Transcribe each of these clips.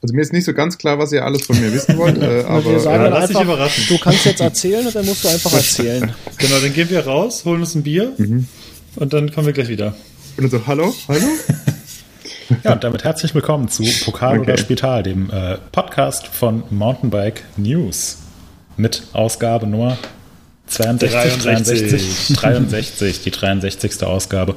Also mir ist nicht so ganz klar, was ihr alles von mir wissen wollt, äh, aber wir sagen dann lass dich überraschen. du kannst jetzt erzählen und dann musst du einfach erzählen. Genau, dann gehen wir raus, holen uns ein Bier und dann kommen wir gleich wieder. und so, hallo, hallo? Ja, und damit herzlich willkommen zu Pokal Okay. oder Spital, dem äh, Podcast von Mountainbike News mit Ausgabe Nummer 62, 63. 63, 63, die 63. Ausgabe.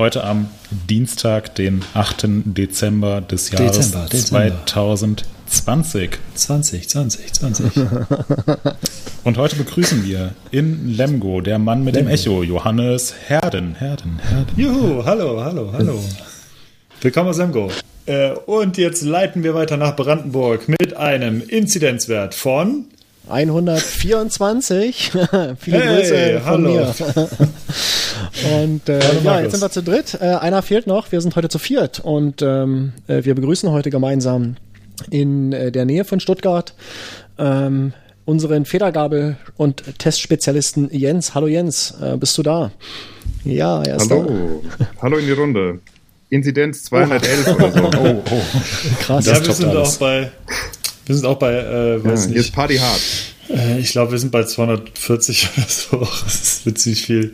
Heute am Dienstag, den 8. Dezember des Jahres Dezember, Dezember. 2020. 20, 20, 20. Und heute begrüßen wir in Lemgo, der Mann mit dem Echo, Johannes Herden. Herden, Herden. Juhu, hallo, hallo, hallo. Willkommen aus Semgo. Äh, und jetzt leiten wir weiter nach Brandenburg mit einem Inzidenzwert von 124. Viele Hey, Grüße von hallo. mir. und äh, Hallo, ja, jetzt sind wir zu dritt. Äh, einer fehlt noch. Wir sind heute zu viert und ähm, äh, wir begrüßen heute gemeinsam in äh, der Nähe von Stuttgart ähm, unseren Federgabel- und Testspezialisten Jens. Hallo Jens, äh, bist du da? Ja, er ist Hallo, hallo in die Runde. Inzidenz 211 oder so. Oh, oh. da. Krass. Ja, Das wir sind alles. auch bei. Wir sind auch bei, äh, Ja, weiß ist nicht, Party hart. Äh, ich glaube, wir sind bei 240 oder so. Das ist witzig viel.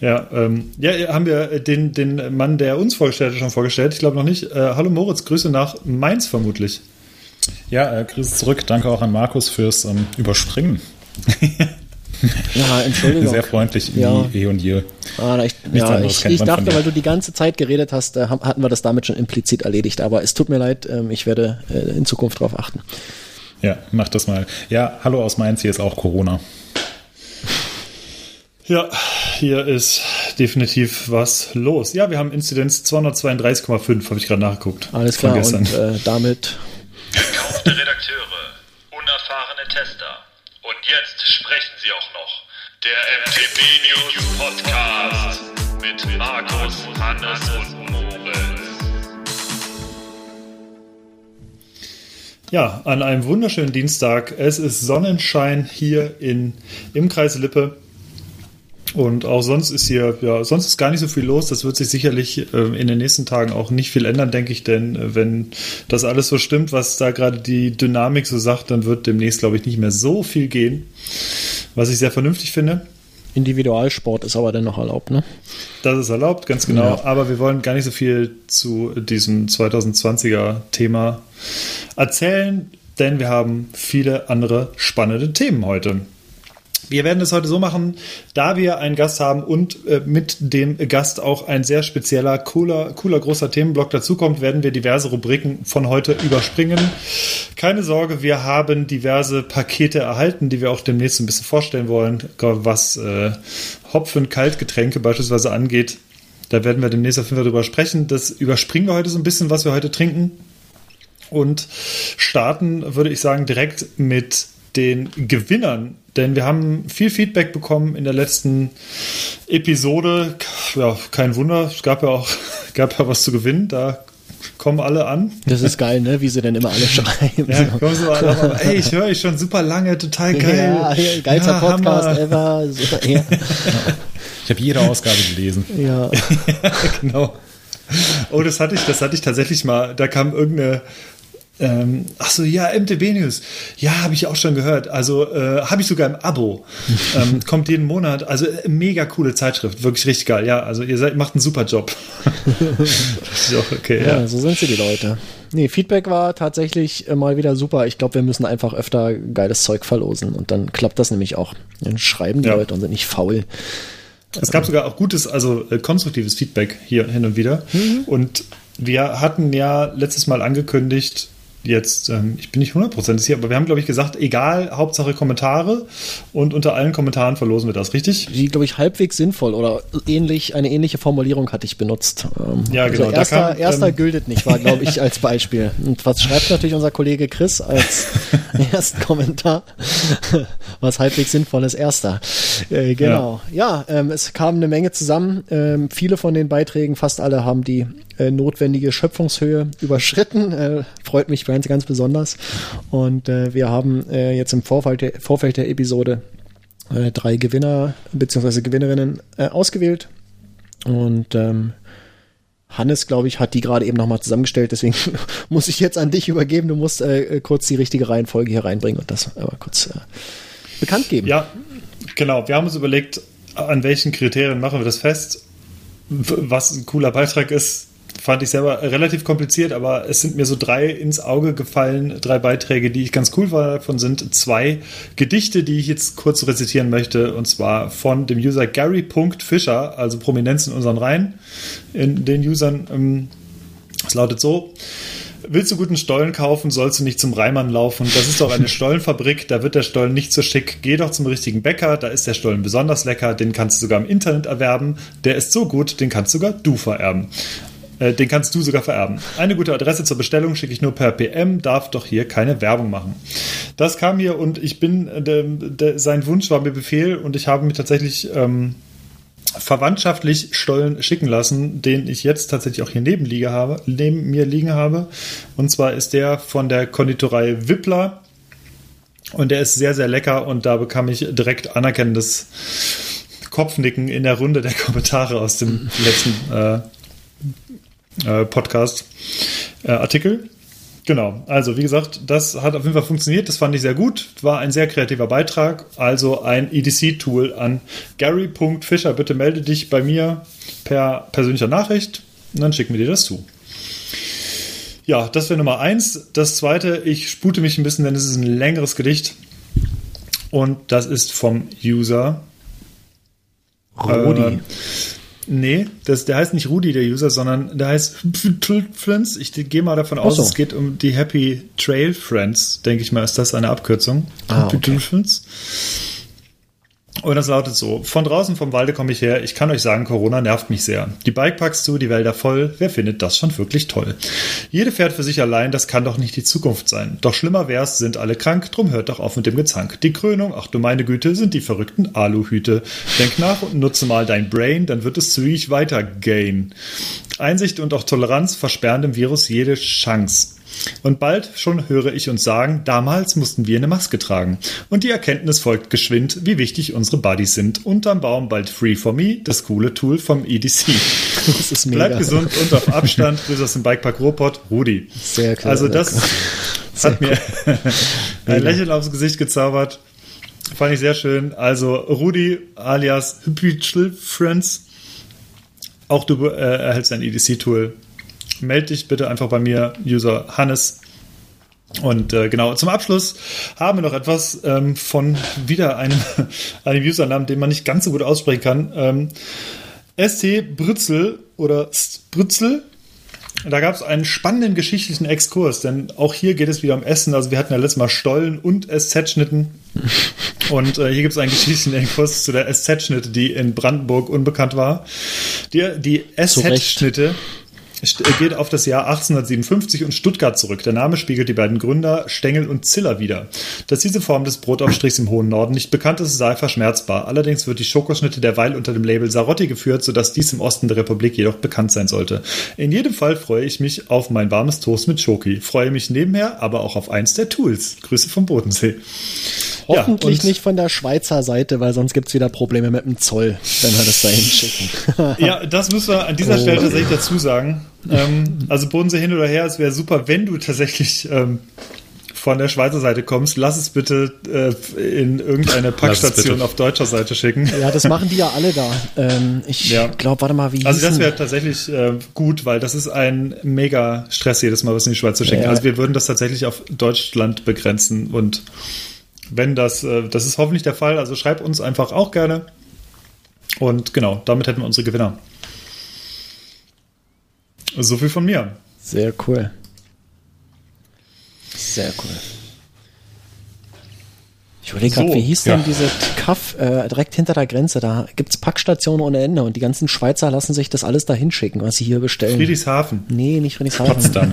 Ja, ähm, ja, haben wir den, den Mann, der uns vorgestellt hat, schon vorgestellt. Ich glaube noch nicht. Äh, hallo Moritz, Grüße nach Mainz vermutlich. Ja, äh, Grüße zurück. Danke auch an Markus fürs ähm, Überspringen. Ja, Entschuldigung. Sehr freundlich Ja. wie eh und je. Ah, ich, ja, ich, ich dachte, weil du die ganze Zeit geredet hast, äh, hatten wir das damit schon implizit erledigt. Aber es tut mir leid, ähm, ich werde äh, in Zukunft darauf achten. Ja, mach das mal. Ja, hallo aus Mainz, hier ist auch Corona. Ja, hier ist definitiv was los. Ja, wir haben Inzidenz 232,5, habe ich gerade nachgeguckt. Alles klar. gestern. Und äh, damit Gekaufte Redakteure, unerfahrene Tester. Und jetzt sprechen sie auch noch. Der MTB News Podcast mit Markus, Hannes und Ja, an einem wunderschönen Dienstag. Es ist Sonnenschein hier in, im Kreis Lippe. Und auch sonst ist hier, ja, sonst ist gar nicht so viel los. Das wird sich sicherlich ähm, in den nächsten Tagen auch nicht viel ändern, denke ich. Denn äh, wenn das alles so stimmt, was da gerade die Dynamik so sagt, dann wird demnächst, glaube ich, nicht mehr so viel gehen. Was ich sehr vernünftig finde. Individualsport ist aber dennoch erlaubt, ne? Das ist erlaubt, ganz genau. Ja. Aber wir wollen gar nicht so viel zu diesem 2020er Thema erzählen, denn wir haben viele andere spannende Themen heute. Wir werden es heute so machen, da wir einen Gast haben und äh, mit dem Gast auch ein sehr spezieller, cooler, cooler großer Themenblock dazukommt, werden wir diverse Rubriken von heute überspringen. Keine Sorge, wir haben diverse Pakete erhalten, die wir auch demnächst ein bisschen vorstellen wollen, was äh, Hopfen, Kaltgetränke beispielsweise angeht. Da werden wir demnächst auf jeden Fall drüber sprechen. Das überspringen wir heute so ein bisschen, was wir heute trinken. Und starten, würde ich sagen, direkt mit den Gewinnern. Denn wir haben viel Feedback bekommen in der letzten Episode. Ja, kein Wunder, es gab ja auch gab ja was zu gewinnen. Da kommen alle an. Das ist geil, ne? Wie sie denn immer alle schreiben. Ja, kommen so alle an. Ey, ich höre euch schon super lange, total geil. Ja, ja, geilster Ja, Podcast Hammer. ever. Super, ja. Ich habe jede Ausgabe gelesen. ja. genau. Oh, das hatte ich, das hatte ich tatsächlich mal. Da kam irgendeine. Ähm, ach so, ja, MTB News. Ja, habe ich auch schon gehört. Also äh, habe ich sogar im Abo. ähm, kommt jeden Monat. Also mega coole Zeitschrift, wirklich richtig geil. Ja, also ihr seid, macht einen super Job. das ist auch okay. Ja. Ja, so sind sie die Leute. Nee, Feedback war tatsächlich äh, mal wieder super. Ich glaube, wir müssen einfach öfter geiles Zeug verlosen und dann klappt das nämlich auch. Dann schreiben die Ja. Leute und sind nicht faul. Es gab sogar auch gutes, also äh, konstruktives Feedback hier hin und wieder. Und wir hatten ja letztes Mal angekündigt, jetzt, ähm, ich bin nicht 100% sicher, aber wir haben, glaube ich, gesagt, egal, Hauptsache Kommentare und unter allen Kommentaren verlosen wir das, richtig? Die, glaube ich, halbwegs sinnvoll oder ähnlich, eine ähnliche Formulierung hatte ich benutzt. Ähm, Ja, genau, Also da erster, kam, erster ähm, gültet nicht, war, glaube ich, als Beispiel. Und was schreibt natürlich unser Kollege Chris als ersten Kommentar? was halbwegs sinnvoll ist, erster. Äh, genau. Ja, ähm, es kam eine Menge zusammen. Ähm, viele von den Beiträgen, fast alle, haben die äh, notwendige Schöpfungshöhe überschritten. Äh, freut mich ganz, ganz besonders. Und äh, wir haben äh, jetzt im Vorfeld der, Vorfeld der Episode äh, drei Gewinner bzw. Gewinnerinnen äh, ausgewählt. Und ähm, Hannes, glaube ich, hat die gerade eben nochmal zusammengestellt, deswegen muss ich jetzt an dich übergeben. Du musst kurz die richtige Reihenfolge hier reinbringen und das aber kurz bekannt geben. Ja, genau. Wir haben uns überlegt, an welchen Kriterien machen wir das fest. Was ein cooler Beitrag ist, fand ich selber relativ kompliziert, aber es sind mir so drei ins Auge gefallen, drei Beiträge, die ich ganz cool fand. Davon sind zwei Gedichte, die ich jetzt kurz rezitieren möchte, und zwar von dem User Gary.Fischer, also Prominenz in unseren Reihen, in den Usern. Ähm, es lautet so. Willst du guten Stollen kaufen, sollst du nicht zum Reimann laufen. Das ist doch eine Stollenfabrik, da wird der Stollen nicht so schick. Geh doch zum richtigen Bäcker, da ist der Stollen besonders lecker, den kannst du sogar im Internet erwerben. Der ist so gut, den kannst sogar du vererben. Äh, den kannst du sogar vererben. Eine gute Adresse zur Bestellung schicke ich nur per PM, darf doch hier keine Werbung machen. Das kam hier und ich bin, äh, de, de, sein Wunsch war mir Befehl und ich habe mir tatsächlich ähm, verwandtschaftlich Stollen schicken lassen, den ich jetzt tatsächlich auch hier neben, liege habe, neben mir liegen habe. Und zwar ist der von der Konditorei Wippler. Und der ist sehr, sehr lecker und da bekam ich direkt anerkennendes Kopfnicken in der Runde der Kommentare aus dem letzten äh, äh, Podcast-Artikel. Äh, genau, also wie gesagt, das hat auf jeden Fall funktioniert, das fand ich sehr gut, war ein sehr kreativer Beitrag, also ein EDC-Tool an Gary.Fischer, bitte melde dich bei mir per persönlicher Nachricht und dann schicken wir dir das zu. Ja, das wäre Nummer eins. Das zweite, ich spute mich ein bisschen, denn es ist ein längeres Gedicht. Und das ist vom User Rudi. Äh, Nee, das, der heißt nicht Rudi, der User, sondern der heißt Friends. Ich gehe mal davon aus, so. es geht um die Happy Trail Friends, denke ich mal, ist das eine Abkürzung. Ah, okay. Und das lautet so: Von draußen vom Walde komme ich her. Ich kann euch sagen, Corona nervt mich sehr. Die Bikeparks zu, die Wälder voll. Wer findet das schon wirklich toll? Jede fährt für sich allein, das kann doch nicht die Zukunft sein. Doch schlimmer wär's, sind alle krank, drum hört doch auf mit dem Gezank. Die Krönung, ach du meine Güte, sind die verrückten Aluhüte. Denk nach und nutze mal dein Brain, dann wird es zügig weitergehen. Einsicht und auch Toleranz versperren dem Virus jede Chance. Und bald schon höre ich uns sagen, damals mussten wir eine Maske tragen. Und die Erkenntnis folgt geschwind, wie wichtig unsere Buddies sind. Unterm Baum bald Free for Me, das coole Tool vom EDC. Das ist mega. Bleib gesund und auf Abstand. Grüße aus dem Bikepark Robot, Rudi. Sehr cool. Also das sehr hat mir ein Lächeln aufs Gesicht gezaubert. Fand ich sehr schön. Also Rudi alias Hypitschl Friends. Auch du äh, erhältst ein EDC-Tool melde dich bitte einfach bei mir, User Hannes. Und äh, genau, zum Abschluss haben wir noch etwas ähm, von wieder einem, einem Usernamen, den man nicht ganz so gut aussprechen kann. Ähm, ST Brützel oder Brützel. Da gab es einen spannenden geschichtlichen Exkurs, denn auch hier geht es wieder um Essen. Also wir hatten ja letztes Mal Stollen und SZ-Schnitten. Und äh, hier gibt es einen geschichtlichen Exkurs zu der SZ-Schnitte, die in Brandenburg unbekannt war. Die, die SZ-Schnitte geht auf das Jahr 1857 und Stuttgart zurück. Der Name spiegelt die beiden Gründer Stengel und Ziller wider. Dass diese Form des Brotaufstrichs im hohen Norden nicht bekannt ist, sei verschmerzbar. Allerdings wird die Schokoschnitte derweil unter dem Label Sarotti geführt, sodass dies im Osten der Republik jedoch bekannt sein sollte. In jedem Fall freue ich mich auf mein warmes Toast mit Schoki. Freue mich nebenher aber auch auf eins der Tools. Grüße vom Bodensee. Hoffentlich ja, nicht von der Schweizer Seite, weil sonst gibt es wieder Probleme mit dem Zoll, wenn wir das da hinschicken. ja, das müssen wir an dieser oh. Stelle tatsächlich dazu sagen. Ähm, also Bodensee hin oder her, es wäre super, wenn du tatsächlich ähm, von der Schweizer Seite kommst, lass es bitte äh, in irgendeine Packstation auf deutscher Seite schicken. Ja, das machen die ja alle da. Ähm, ich ja. glaube, warte mal, wie. Also das wäre tatsächlich äh, gut, weil das ist ein mega Stress jedes Mal, was in die Schweiz zu schicken. Ja. Also wir würden das tatsächlich auf Deutschland begrenzen und wenn das, äh, das ist hoffentlich der Fall, also schreib uns einfach auch gerne. Und genau, damit hätten wir unsere Gewinner. So viel von mir. Sehr cool. Sehr cool. Ich überlege gerade, so, wie hieß ja. denn diese Kaff äh, direkt hinter der Grenze? Da gibt es Packstationen ohne Ende und die ganzen Schweizer lassen sich das alles da hinschicken, was sie hier bestellen. Friedrichshafen. Nee, nicht Friedrichshafen. Potsdam.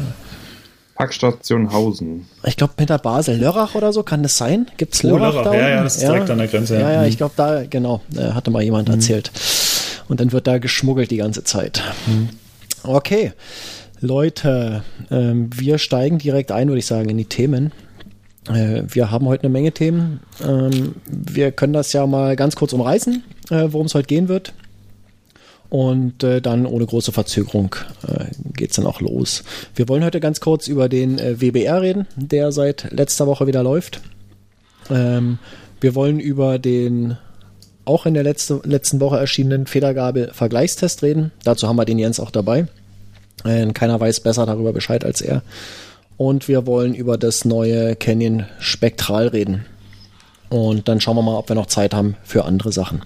Packstation Hausen. Ich glaube, hinter Basel, Lörrach oder so, kann das sein? Gibt es oh, Lörrach, Lörrach da? Ja, ja, das ist ja. direkt an der Grenze. Ja, ja, mhm. ich glaube, da, genau, äh, hatte mal jemand mhm. erzählt. Und dann wird da geschmuggelt die ganze Zeit. Mhm. Okay, Leute, ähm, wir steigen direkt ein, würde ich sagen, in die Themen. Äh, wir haben heute eine Menge Themen. Ähm, wir können das ja mal ganz kurz umreißen, äh, worum es heute gehen wird. Und äh, dann ohne große Verzögerung äh, geht es dann auch los. Wir wollen heute ganz kurz über den äh, WBR reden, der seit letzter Woche wieder läuft. Ähm, wir wollen über den auch in der letzte, letzten Woche erschienenen Federgabel-Vergleichstest reden. Dazu haben wir den Jens auch dabei. Äh, keiner weiß besser darüber Bescheid als er. Und wir wollen über das neue Canyon Spektral reden. Und dann schauen wir mal, ob wir noch Zeit haben für andere Sachen.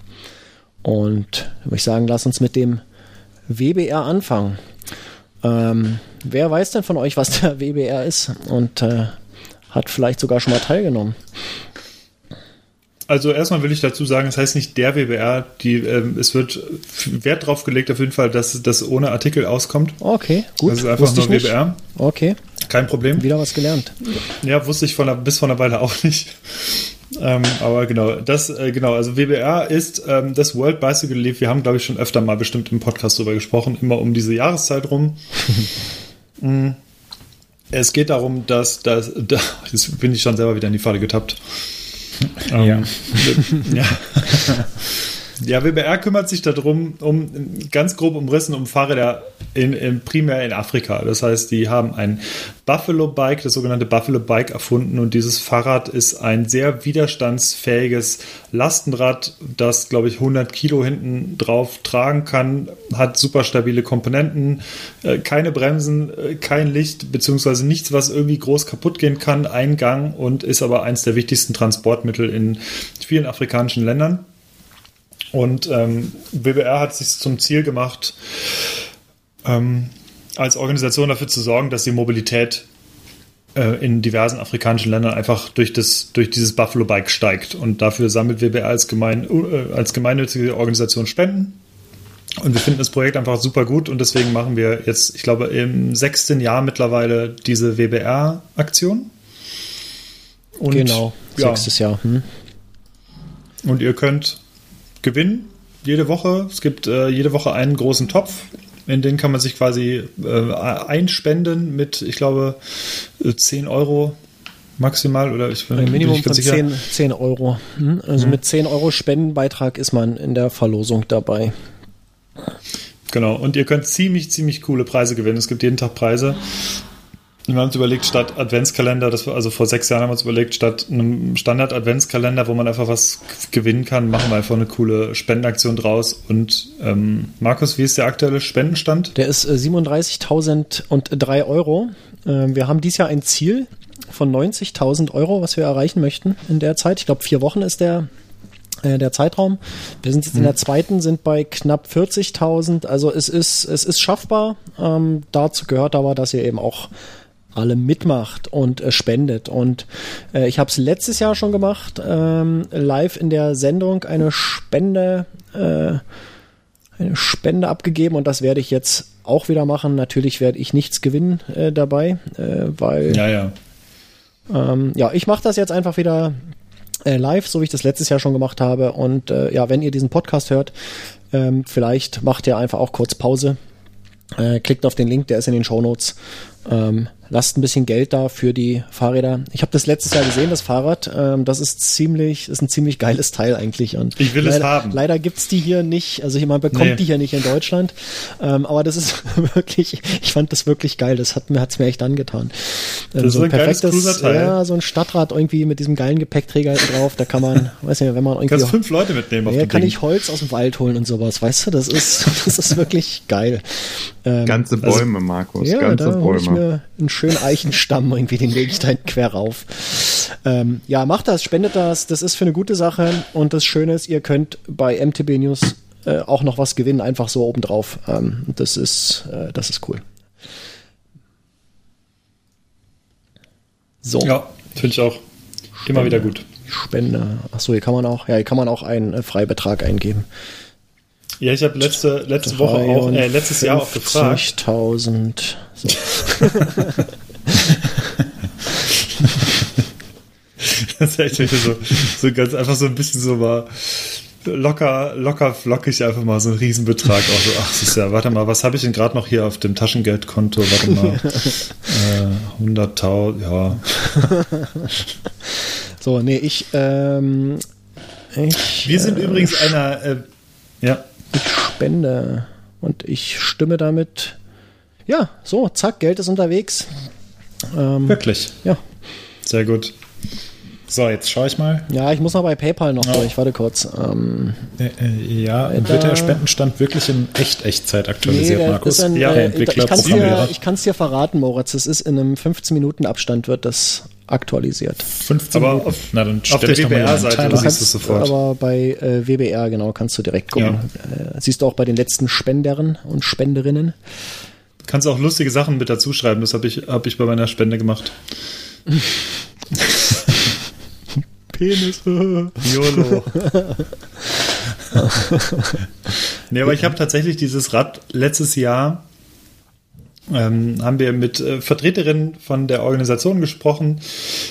Und würde ich sagen, lass uns mit dem WBR anfangen. Ähm, wer weiß denn von euch, was der WBR ist und äh, hat vielleicht sogar schon mal teilgenommen? Also erstmal will ich dazu sagen, es heißt nicht der WBR, die, ähm, es wird Wert drauf gelegt auf jeden Fall, dass das ohne Artikel auskommt. Okay, gut. Das ist einfach nur. WBR. Okay, Kein Problem. wieder was gelernt. Ja, wusste ich von der, bis vor einer Weile auch nicht. Ähm, aber genau, das, äh, genau, also WBR ist ähm, das World Bicycle Leaf. Wir haben, glaube ich, schon öfter mal bestimmt im Podcast drüber gesprochen, immer um diese Jahreszeit rum. Mm. es geht darum, dass, dass, da, jetzt bin ich schon selber wieder in die Falle getappt. Ähm, Ja. ja. Ja, WBR kümmert sich darum, um ganz grob umrissen, um Fahrräder in, in, primär in Afrika. Das heißt, die haben ein Buffalo Bike, das sogenannte Buffalo Bike, erfunden und dieses Fahrrad ist ein sehr widerstandsfähiges Lastenrad, das, glaube ich, 100 Kilo hinten drauf tragen kann, hat super stabile Komponenten, äh, keine Bremsen, äh, kein Licht, beziehungsweise nichts, was irgendwie groß kaputt gehen kann, Eingang und ist aber eins der wichtigsten Transportmittel in vielen afrikanischen Ländern. Und ähm, WBR hat sich zum Ziel gemacht, ähm, als Organisation dafür zu sorgen, dass die Mobilität äh, in diversen afrikanischen Ländern einfach durch, das, durch dieses Buffalo Bike steigt. Und dafür sammelt WBR als, gemein, äh, als gemeinnützige Organisation Spenden. Und wir finden das Projekt einfach super gut und deswegen machen wir jetzt, ich glaube, im sechsten Jahr mittlerweile diese WBR-Aktion. Genau, ja, sechstes Jahr. Hm. und ihr könnt gewinnen jede Woche. Es gibt äh, jede Woche einen großen Topf, in den kann man sich quasi äh, einspenden mit, ich glaube, äh, 10 Euro maximal oder ich bin, Ein bin Minimum ich von ganz sicher. 10, 10 Euro. Hm? Also mit 10 Euro Spendenbeitrag ist man in der Verlosung dabei. Genau, und ihr könnt ziemlich, ziemlich coole Preise gewinnen. Es gibt jeden Tag Preise. Wir haben uns überlegt, statt Adventskalender, das war, also vor sechs Jahren haben wir uns überlegt, statt einem Standard-Adventskalender, wo man einfach was gewinnen kann, machen wir einfach eine coole Spendenaktion draus. Und ähm, Markus, wie ist der aktuelle Spendenstand? Der ist äh, 37.003 Euro. Ähm, wir haben dieses Jahr ein Ziel von 90.000 Euro, was wir erreichen möchten in der Zeit. Ich glaube, vier Wochen ist der äh, der Zeitraum. Wir sind jetzt in der zweiten, sind bei knapp 40.000. Also es ist, es ist schaffbar. Ähm, dazu gehört aber, dass ihr eben auch alle mitmacht und äh, spendet. Und äh, ich habe es letztes Jahr schon gemacht, ähm, live in der Sendung eine Spende, äh, eine Spende abgegeben und das werde ich jetzt auch wieder machen. Natürlich werde ich nichts gewinnen äh, dabei, äh, weil Ja, ja. ähm, ja, ich mache das jetzt einfach wieder äh, live, so wie ich das letztes Jahr schon gemacht habe. Und äh, ja, wenn ihr diesen Podcast hört, ähm, vielleicht macht ihr einfach auch kurz Pause. Äh, klickt auf den Link, der ist in den Show Notes. Ähm, lasst ein bisschen Geld da für die Fahrräder. Ich habe das letztes Jahr gesehen, das Fahrrad. Ähm, das ist ziemlich, ist ein ziemlich geiles Teil eigentlich. Und Ich will es leider, haben. Leider gibt's die hier nicht. Also man bekommt Nee. die hier nicht in Deutschland. Ähm, aber das ist wirklich, ich fand das wirklich geil. Das hat mir, hat's mir echt angetan. Ähm, Das ist so ein ein perfektes, ja, so ein Stadtrad irgendwie mit diesem geilen Gepäckträger drauf. Da kann man, weiß nicht, wenn man irgendwie Kannst fünf Leute mitnehmen auf ja, dem kann Ding. ich Holz aus dem Wald holen und sowas, weißt du, das ist, das ist wirklich geil. Ähm, Ganze Bäume, Markus, ja, ganze da hole ich Bäume. Mir einen schönen Eichenstamm irgendwie, den lege ich da hinten quer rauf. Ähm, ja, macht das, spendet das, das ist für eine gute Sache und das Schöne ist, ihr könnt bei MTB News äh, auch noch was gewinnen, einfach so obendrauf. Ähm, das ist, äh, das ist cool. So. Ja, finde ich auch. Immer wieder gut. Spende. Achso, hier kann man auch, ja, hier kann man auch einen äh, Freibetrag eingeben. Ja, ich habe letzte, letzte Woche auch, äh, letztes Jahr auch gefragt. 50.000. So. Das ist echt so, so ganz einfach so ein bisschen so mal locker, locker flockig einfach mal so ein Riesenbetrag. Auch so, ach, ist ja, warte mal, was habe ich denn gerade noch hier auf dem Taschengeldkonto? Warte mal, äh, 100.000, ja. so, nee, ich, ähm, ich, Wir sind äh, übrigens einer, äh, ja, Spende. Und ich stimme damit. Ja, so, zack, Geld ist unterwegs. Ähm, Wirklich. ja. Sehr gut. So, jetzt schaue ich mal. ja, ich muss noch bei PayPal noch Ja. durch. Warte kurz. Ähm, Äh, äh, ja, Alter. wird der Spendenstand wirklich in Echt-Echtzeit nee, aktualisiert, der Markus? ein, Ja, äh, Entwickler, ich kann es dir, dir verraten, Moritz. Es ist in einem 15-Minuten-Abstand wird das aktualisiert. 15 Aber Minuten. auf- Na, dann auf der mal WBR-Seite. Du siehst es sofort. aber bei äh, WBR, genau, kannst du direkt gucken. Äh, siehst du auch bei den letzten Spendern und Spenderinnen. Kannst auch lustige Sachen mit dazu schreiben. Das habe ich, hab ich bei meiner Spende gemacht. Penis. YOLO. nee, aber ich habe tatsächlich dieses Rad letztes Jahr ähm, haben wir mit äh, Vertreterinnen von der Organisation gesprochen,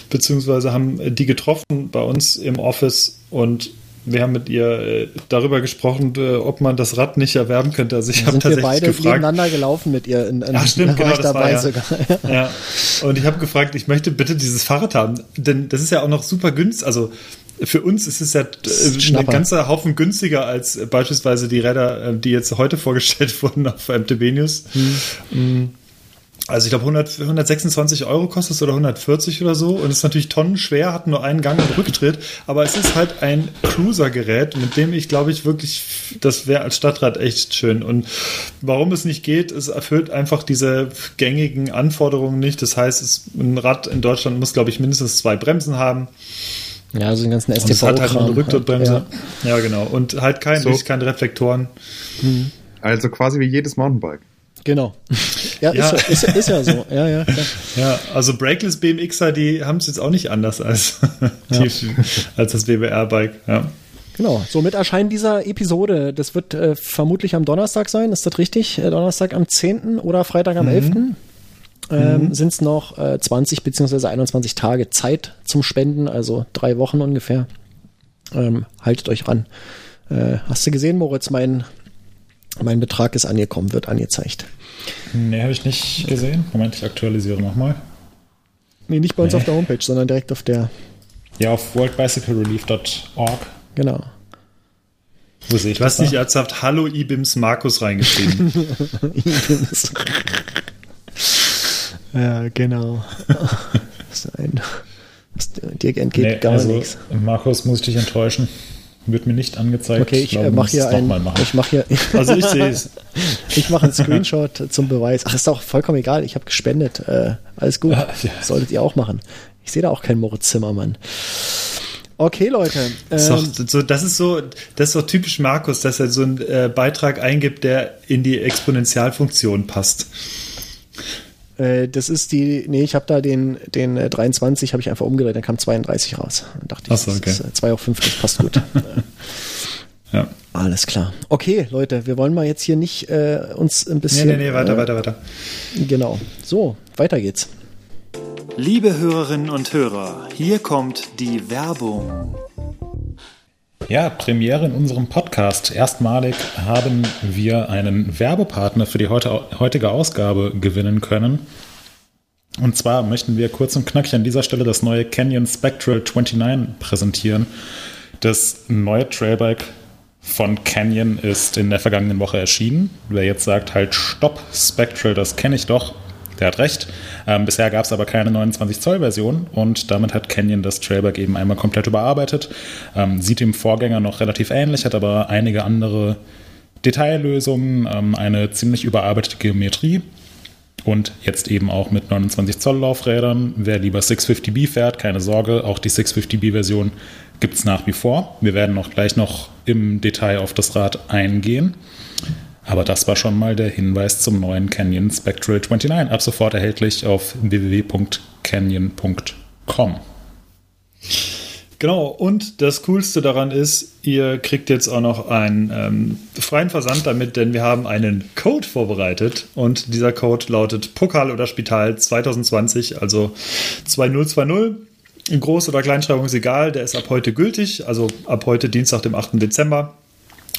beziehungsweise haben äh, die getroffen bei uns im Office und wir haben mit ihr äh, darüber gesprochen, äh, ob man das Rad nicht erwerben könnte. Also ich habe sind wir tatsächlich beide gefragt. nebeneinander gelaufen mit ihr. In, in, Ach stimmt, genau, das dabei war ja. sogar. Ja, und ich habe gefragt, ich möchte bitte dieses Fahrrad haben, denn das ist ja auch noch super günstig. Also für uns ist es ja ein äh, ein ganzer Haufen günstiger als beispielsweise die Räder, die jetzt heute vorgestellt wurden auf MTB News. Mm. Also ich glaube 100, 126 Euro kostet es oder 140 oder so und ist natürlich tonnenschwer, hat nur einen Gang und Rücktritt, aber es ist halt ein Cruiser-Gerät, mit dem ich glaube ich wirklich, das wäre als Stadtrat echt schön und warum es nicht geht, es erfüllt einfach diese gängigen Anforderungen nicht, das heißt, es, ein Rad in Deutschland muss glaube ich mindestens zwei Bremsen haben Ja, so den ganzen und es hat halt noch eine STV-Kram. Rücktrittbremse. Ja. genau und halt kein So. Licht, keine Reflektoren. Also quasi wie jedes Mountainbike. Genau. Ja, Ja. Ist, ist, ist ja so. Ja, ja, klar. Ja, also Brakeless BMXer, die haben es jetzt auch nicht anders als, die, als das WBR-Bike. Ja. Genau. So mit Erscheinen dieser Episode. Das wird äh, vermutlich am Donnerstag sein. Ist das richtig? Äh, Donnerstag am 10. oder Freitag am 11. Ähm, Sind es noch äh, 20 beziehungsweise 21 Tage Zeit zum Spenden, also drei Wochen ungefähr. Ähm, haltet euch ran. Äh, hast du gesehen, Moritz? Mein, mein Betrag ist angekommen, wird angezeigt. Nee, habe ich nicht gesehen. Moment, ich aktualisiere nochmal. Nee, nicht bei uns Nee. auf der Homepage, sondern direkt auf der. Ja, auf worldbicyclerelief.org. Genau. Wo sehe ich Du hast das nicht ernsthaft Hallo Ibims Markus reingeschrieben. ja, genau. Das ist ein, das, dir entgeht Nee, gar also, nichts. Markus, muss ich dich enttäuschen. Wird mir nicht angezeigt. Okay, ich äh, mache hier ein, machen. ich mache hier, Also ich sehe es. ich mache einen Screenshot zum Beweis. Ach, ist doch vollkommen egal. Ich habe gespendet. Äh, alles gut. Ah, ja. Solltet ihr auch machen. Ich sehe da auch keinen Moritz Zimmermann. Okay, Leute. Ist doch, Ähm, so, das ist so, das ist doch typisch Markus, dass er so einen äh, Beitrag eingibt, der in die Exponentialfunktion passt. Äh, das ist die, nee, ich habe da den, den äh, 23 habe ich einfach umgedreht, dann kam 32 raus. Dann dachte ich, Ach so, okay. das ist äh, 2 auf 5, das passt gut. Äh, Ja. Alles klar. Okay, Leute, wir wollen mal jetzt hier nicht äh, uns ein Nee, bisschen. nee, nee, weiter, äh, weiter, weiter. Genau. So, weiter geht's. Liebe Hörerinnen und Hörer, hier kommt die Werbung. Ja, Premiere in unserem Podcast. Erstmalig haben wir einen Werbepartner für die heutige Ausgabe gewinnen können. Und zwar möchten wir kurz und knackig an dieser Stelle das neue Canyon Spectral 29 präsentieren. Das neue Trailbike von Canyon ist in der vergangenen Woche erschienen. Wer jetzt sagt, halt stopp, Spectral, das kenne ich doch, der hat recht. Ähm, bisher gab es aber keine 29 Zoll Version und damit hat Canyon das Trailbike eben einmal komplett überarbeitet. Ähm, sieht dem Vorgänger noch relativ ähnlich, hat aber einige andere Detaillösungen, ähm, eine ziemlich überarbeitete Geometrie und jetzt eben auch mit 29 Zoll Laufrädern. Wer lieber 650B fährt, keine Sorge, auch die 650B Version gibt es nach wie vor. Wir werden auch gleich noch im Detail auf das Rad eingehen. Aber das war schon mal der Hinweis zum neuen Canyon Spectral 29. Ab sofort erhältlich auf www.canyon.com. Genau, und das Coolste daran ist, ihr kriegt jetzt auch noch einen ähm, freien Versand damit, denn wir haben einen Code vorbereitet und dieser Code lautet Pokal oder Spital 2020, also 2020. Groß- oder Kleinschreibung ist egal, der ist ab heute gültig, also ab heute Dienstag, dem 8. Dezember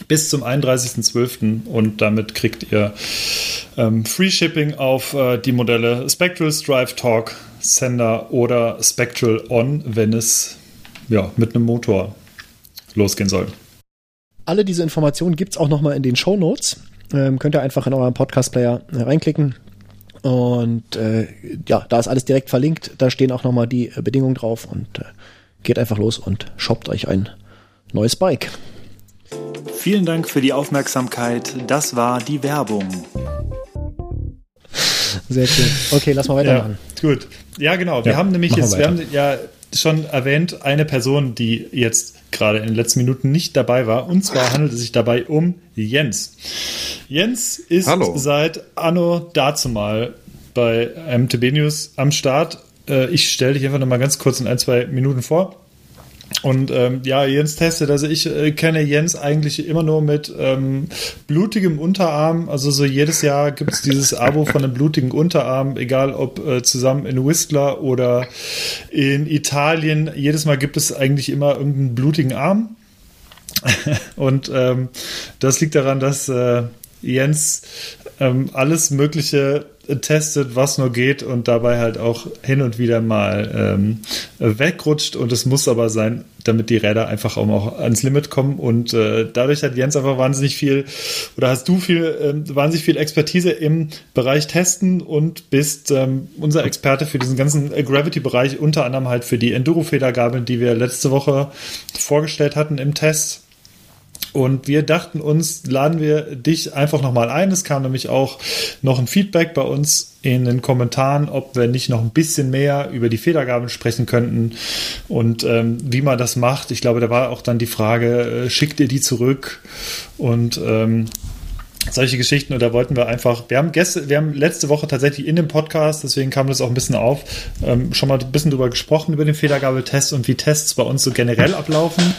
bis zum 31.12. und damit kriegt ihr ähm, Free Shipping auf äh, die Modelle Spectral, Strive Talk, Sender oder Spectral On, wenn es ja, mit einem Motor losgehen soll. alle diese Informationen gibt's auch nochmal in den Show Notes. Ähm, könnt ihr einfach in euren Podcast-Player äh, reinklicken. Und äh, ja, da ist alles direkt verlinkt. Da stehen auch nochmal die äh, Bedingungen drauf. Und äh, geht einfach los und shoppt euch ein neues Bike. Vielen Dank für die Aufmerksamkeit. Das war die Werbung. Sehr cool. Okay, lass mal weitermachen. Ja, gut. Ja, genau. Wir Ja, haben nämlich jetzt, wir wir haben ja schon erwähnt, eine Person, die jetzt gerade in den letzten Minuten nicht dabei war. Und zwar handelt es sich dabei um Jens. Jens ist Hallo. seit Anno dazumal bei MTB News am Start. Äh, Ich stelle dich einfach noch mal ganz kurz in ein, zwei Minuten vor. Und ähm, ja, Jens testet. Also ich äh, kenne Jens eigentlich immer nur mit ähm, blutigem Unterarm. Also so jedes Jahr gibt es dieses Abo von einem blutigen Unterarm, egal ob äh, zusammen in Whistler oder in Italien. Jedes Mal gibt es eigentlich immer irgendeinen blutigen Arm. Und ähm, das liegt daran, dass äh, Jens ähm, alles Mögliche testet, was nur geht und dabei halt auch hin und wieder mal ähm, wegrutscht. Und es muss aber sein, damit die Räder einfach auch ans Limit kommen. Und äh, dadurch hat Jens einfach wahnsinnig viel oder hast du viel, ähm, wahnsinnig viel Expertise im Bereich Testen und bist ähm, unser Experte für diesen ganzen Gravity-Bereich, unter anderem halt für die Enduro-Federgabeln, die wir letzte Woche vorgestellt hatten im Test. Und wir dachten uns, laden wir dich einfach nochmal ein. Es kam nämlich auch noch ein Feedback bei uns in den Kommentaren, ob wir nicht noch ein bisschen mehr über die Federgabeln sprechen könnten und ähm, wie man das macht. Ich glaube, da war auch dann die Frage, äh, schickt ihr die zurück? Und ähm, solche Geschichten und da wollten wir einfach, wir haben gestern, wir haben letzte Woche tatsächlich in dem Podcast, deswegen kam das auch ein bisschen auf, ähm, schon mal ein bisschen drüber gesprochen, über den Federgabeltest und wie Tests bei uns so generell ablaufen.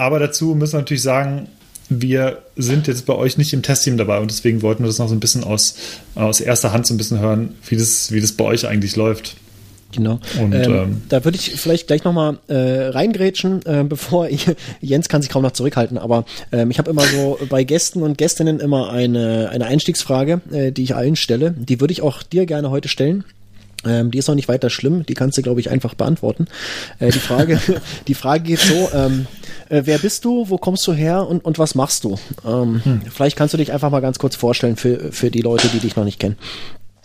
Aber dazu müssen wir natürlich sagen, wir sind jetzt bei euch nicht im Testteam dabei und deswegen wollten wir das noch so ein bisschen aus, aus erster Hand so ein bisschen hören, wie das, wie das bei euch eigentlich läuft. Genau. Und, ähm, ähm, da würde ich vielleicht gleich nochmal äh, reingrätschen, äh, bevor ich, Jens kann sich kaum noch zurückhalten, aber ähm, ich habe immer so bei Gästen und Gästinnen immer eine, eine Einstiegsfrage, äh, die ich allen stelle. Die würde ich auch dir gerne heute stellen. Ähm, die ist auch nicht weiter schlimm, die kannst du, glaube ich, einfach beantworten. Äh, die, Frage, die Frage geht so, ähm, äh, wer bist du, wo kommst du her und, und was machst du? Ähm, Vielleicht kannst du dich einfach mal ganz kurz vorstellen für, für die Leute, die dich noch nicht kennen.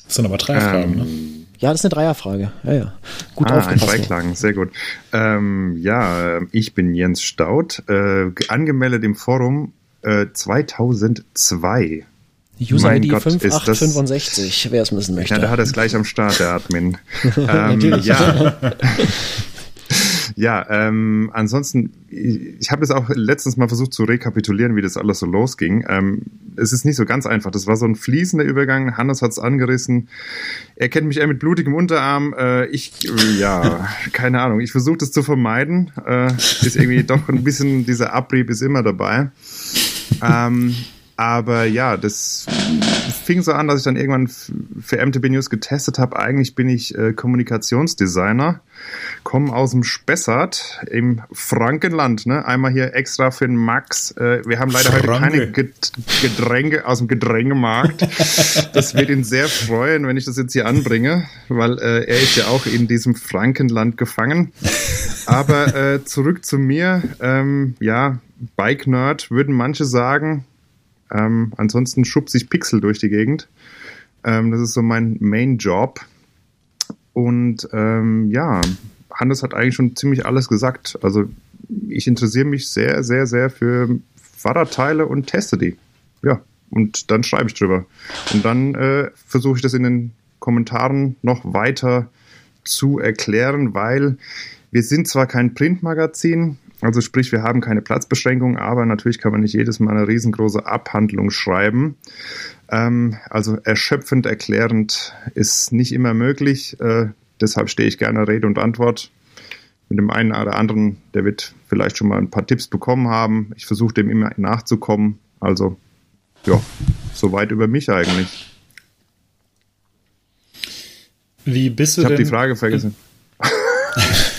Das sind aber drei Fragen, ne? Ähm, Ja, das ist eine Dreierfrage. Ja, ja. Gut ah, ein aufgepasst. Dreiklang, sehr gut. Ähm, ja, ich bin Jens Staud, äh, angemeldet im Forum äh, 2002. User Mein ID Gott, ist das- 5865, wer es wissen möchte. Ja, der hat es gleich am Start, der Admin. ähm, Natürlich. ja. ja, ähm, ansonsten, ich, ich habe das auch letztens mal versucht zu rekapitulieren, wie das alles so losging. Ähm, es ist nicht so ganz einfach. Das war so ein fließender Übergang. Hannes hat's angerissen. Er kennt mich eher mit blutigem Unterarm. Äh, ich, ja, keine Ahnung. Ich versuche das zu vermeiden. Äh, ist irgendwie doch ein bisschen, dieser Abrieb ist immer dabei. Ähm, aber ja, das fing so an, dass ich dann irgendwann für MTB News getestet habe. Eigentlich bin ich äh, Kommunikationsdesigner, komme aus dem Spessart im Frankenland. Ne? Einmal hier extra für den Max. Äh, wir haben leider heute Franke. keine Get Getränke aus dem Getränkemarkt. das wird ihn sehr freuen, wenn ich das jetzt hier anbringe, weil äh, er ist ja auch in diesem Frankenland gefangen. Aber äh, zurück zu mir. Ähm, ja, Bike Nerd würden manche sagen. Ähm, ansonsten schubse ich Pixel durch die Gegend. Ähm, das ist so mein Main Job. Und ähm, ja, Hannes hat eigentlich schon ziemlich alles gesagt. Also ich interessiere mich sehr, sehr, sehr für Fahrradteile und teste die. Ja, und dann schreibe ich drüber. Und dann äh, versuche ich das in den Kommentaren noch weiter zu erklären, weil wir sind zwar kein Printmagazin, also sprich, wir haben keine Platzbeschränkung, aber natürlich kann man nicht jedes Mal eine riesengroße Abhandlung schreiben. Ähm, also erschöpfend erklärend ist nicht immer möglich. Äh, deshalb stehe ich gerne Rede und Antwort. Mit dem einen oder anderen, der wird vielleicht schon mal ein paar Tipps bekommen haben. Ich versuche dem immer nachzukommen. Also, ja, soweit über mich eigentlich. Wie bist du Ich habe denn? die Frage vergessen.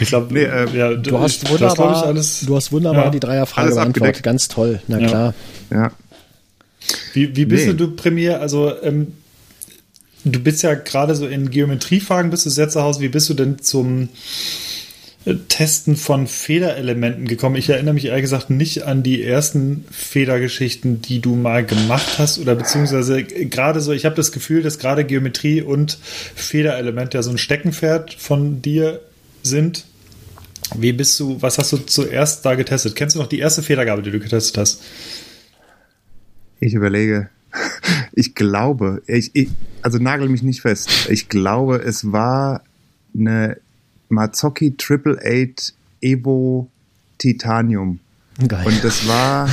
Ich glaube, Nee, äh, ja, Du hast ich- das wunderbar, ich alles. du hast wunderbar Ja, die Dreierfrage beantwortet. Ganz toll, na Ja. klar. Ja. Wie, wie bist Nee. du, du Premier? Also, ähm, du bist ja gerade so in Geometriefragen, bist du sehr zu Hause. Wie bist du denn zum, äh, Testen von Federelementen gekommen. Ich erinnere mich ehrlich gesagt nicht an die ersten Federgeschichten, die du mal gemacht hast oder beziehungsweise gerade so, ich habe das Gefühl, dass gerade Geometrie und Federelemente ja so ein Steckenpferd von dir sind. Wie bist du, was hast du zuerst da getestet? Kennst du noch die erste Federgabe, die du getestet hast? Ich überlege. Ich glaube, ich, ich, also nagel mich nicht fest. Ich glaube, es war eine Mazzocchi Triple Eight Evo Titanium. Geil. Und das war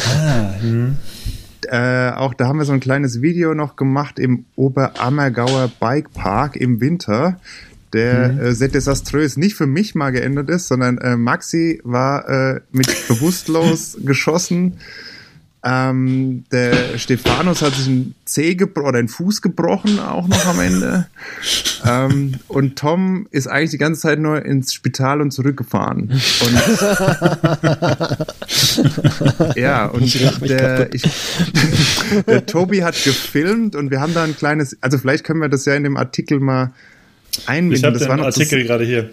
äh, auch, da haben wir so ein kleines Video noch gemacht im Oberammergauer Bike Park im Winter, der äh, sehr desaströs nicht für mich mal geändert ist, sondern äh, Maxi war äh, mit bewusstlos geschossen. Ähm, der Stefanus hat sich einen Zeh oder einen Fuß gebrochen, auch noch am Ende. ähm, und Tom ist eigentlich die ganze Zeit nur ins Spital und zurückgefahren. Und ja, und Ich der, ich, der Tobi hat gefilmt und wir haben da ein kleines, also vielleicht können wir das ja in dem Artikel mal einbinden. Ich habe den Artikel das, gerade hier.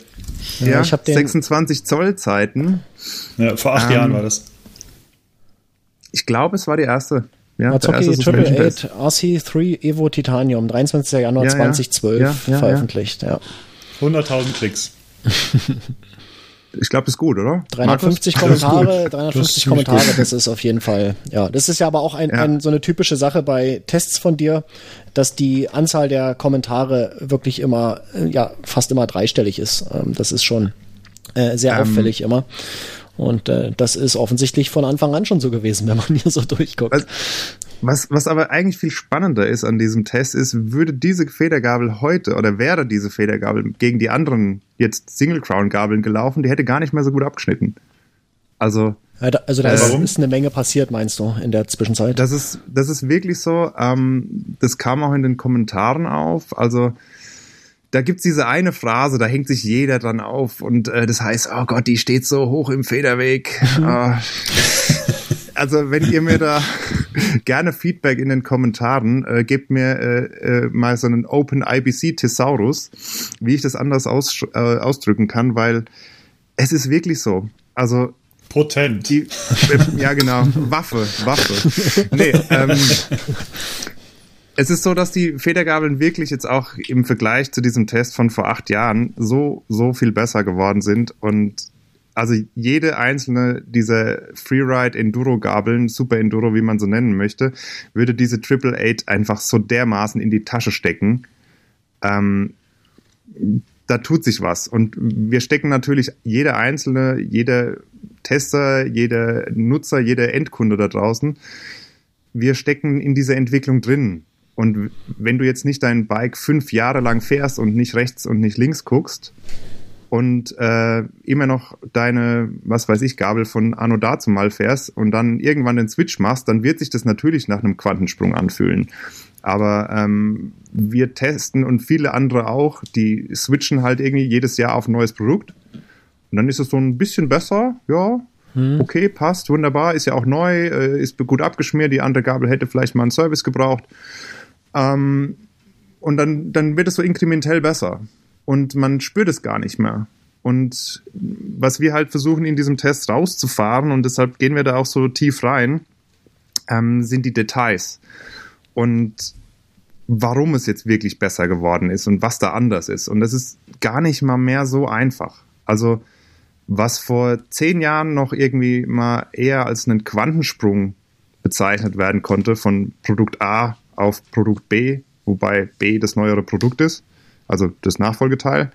ja, ich hab den- 26 Zoll Zeiten. Ja, vor acht Ähm, Jahren war das. Ich glaube, es war die erste. Ja, erste Triple. 8 RC3 Evo Titanium, 23. Januar Ja, ja. 2012 Ja, ja, veröffentlicht. Ja. 100.000 Klicks. Ich glaube, das ist gut, oder? 350 Markus? Kommentare, Das ist 350 ziemlich Kommentare, gut. das ist auf jeden Fall, ja, das ist ja aber auch ein, Ja. ein, so eine typische Sache bei Tests von dir, dass die Anzahl der Kommentare wirklich immer, äh, ja, fast immer dreistellig ist. Ähm, Das ist schon äh, sehr Ähm. auffällig immer. Und äh, das ist offensichtlich von Anfang an schon so gewesen, wenn man hier so durchguckt. Was, was, was aber eigentlich viel spannender ist an diesem Test ist, würde diese Federgabel heute oder wäre diese Federgabel gegen die anderen jetzt Single Crown Gabeln gelaufen, die hätte gar nicht mehr so gut abgeschnitten. Also Ja, da- Also da Äh, ist, warum? ist eine Menge passiert, meinst du, in der Zwischenzeit? Das ist, das ist wirklich so. Ähm, das kam auch in den Kommentaren auf. Also da gibt's diese eine Phrase, da hängt sich jeder dran auf und äh, das heißt, oh Gott, die steht so hoch im Federweg. Äh, also wenn ihr mir da gerne Feedback in den Kommentaren, äh, gebt mir äh, äh, mal so einen Open IBC Thesaurus, wie ich das anders aus, äh, ausdrücken kann, weil es ist wirklich so. Also Potent. die, ja, genau. Waffe, Waffe. Nee, ähm, es ist so, dass die Federgabeln wirklich jetzt auch im Vergleich zu diesem Test von vor acht Jahren so, so viel besser geworden sind und also jede einzelne dieser Freeride Enduro Gabeln, Super Enduro, wie man so nennen möchte, würde diese Triple Eight einfach so dermaßen in die Tasche stecken. Ähm, da tut sich was. Und wir stecken natürlich jeder einzelne, jeder Tester, jeder Nutzer, jeder Endkunde da draußen, wir stecken in dieser Entwicklung drin. Und wenn du jetzt nicht dein Bike fünf Jahre lang fährst und nicht rechts und nicht links guckst und äh, immer noch deine, was weiß ich, Gabel von Anno dazu mal fährst und dann irgendwann den Switch machst, dann wird sich das natürlich nach einem Quantensprung anfühlen. Aber ähm, wir testen und viele andere auch, die switchen halt irgendwie jedes Jahr auf ein neues Produkt. Und dann ist es so ein bisschen besser, ja, okay, passt, wunderbar, ist ja auch neu, äh, ist gut abgeschmiert, die andere Gabel hätte vielleicht mal einen Service gebraucht. Ähm, und dann, dann wird es so inkrementell besser. Und man spürt es gar nicht mehr. Und was wir halt versuchen in diesem Test rauszufahren, und deshalb gehen wir da auch so tief rein, ähm, sind die Details. Und warum es jetzt wirklich besser geworden ist und was da anders ist. Und das ist gar nicht mal mehr so einfach. Also was vor zehn Jahren noch irgendwie mal eher als einen Quantensprung bezeichnet werden konnte, von Produkt A auf Produkt B, wobei B das neuere Produkt ist, also das Nachfolgeteil,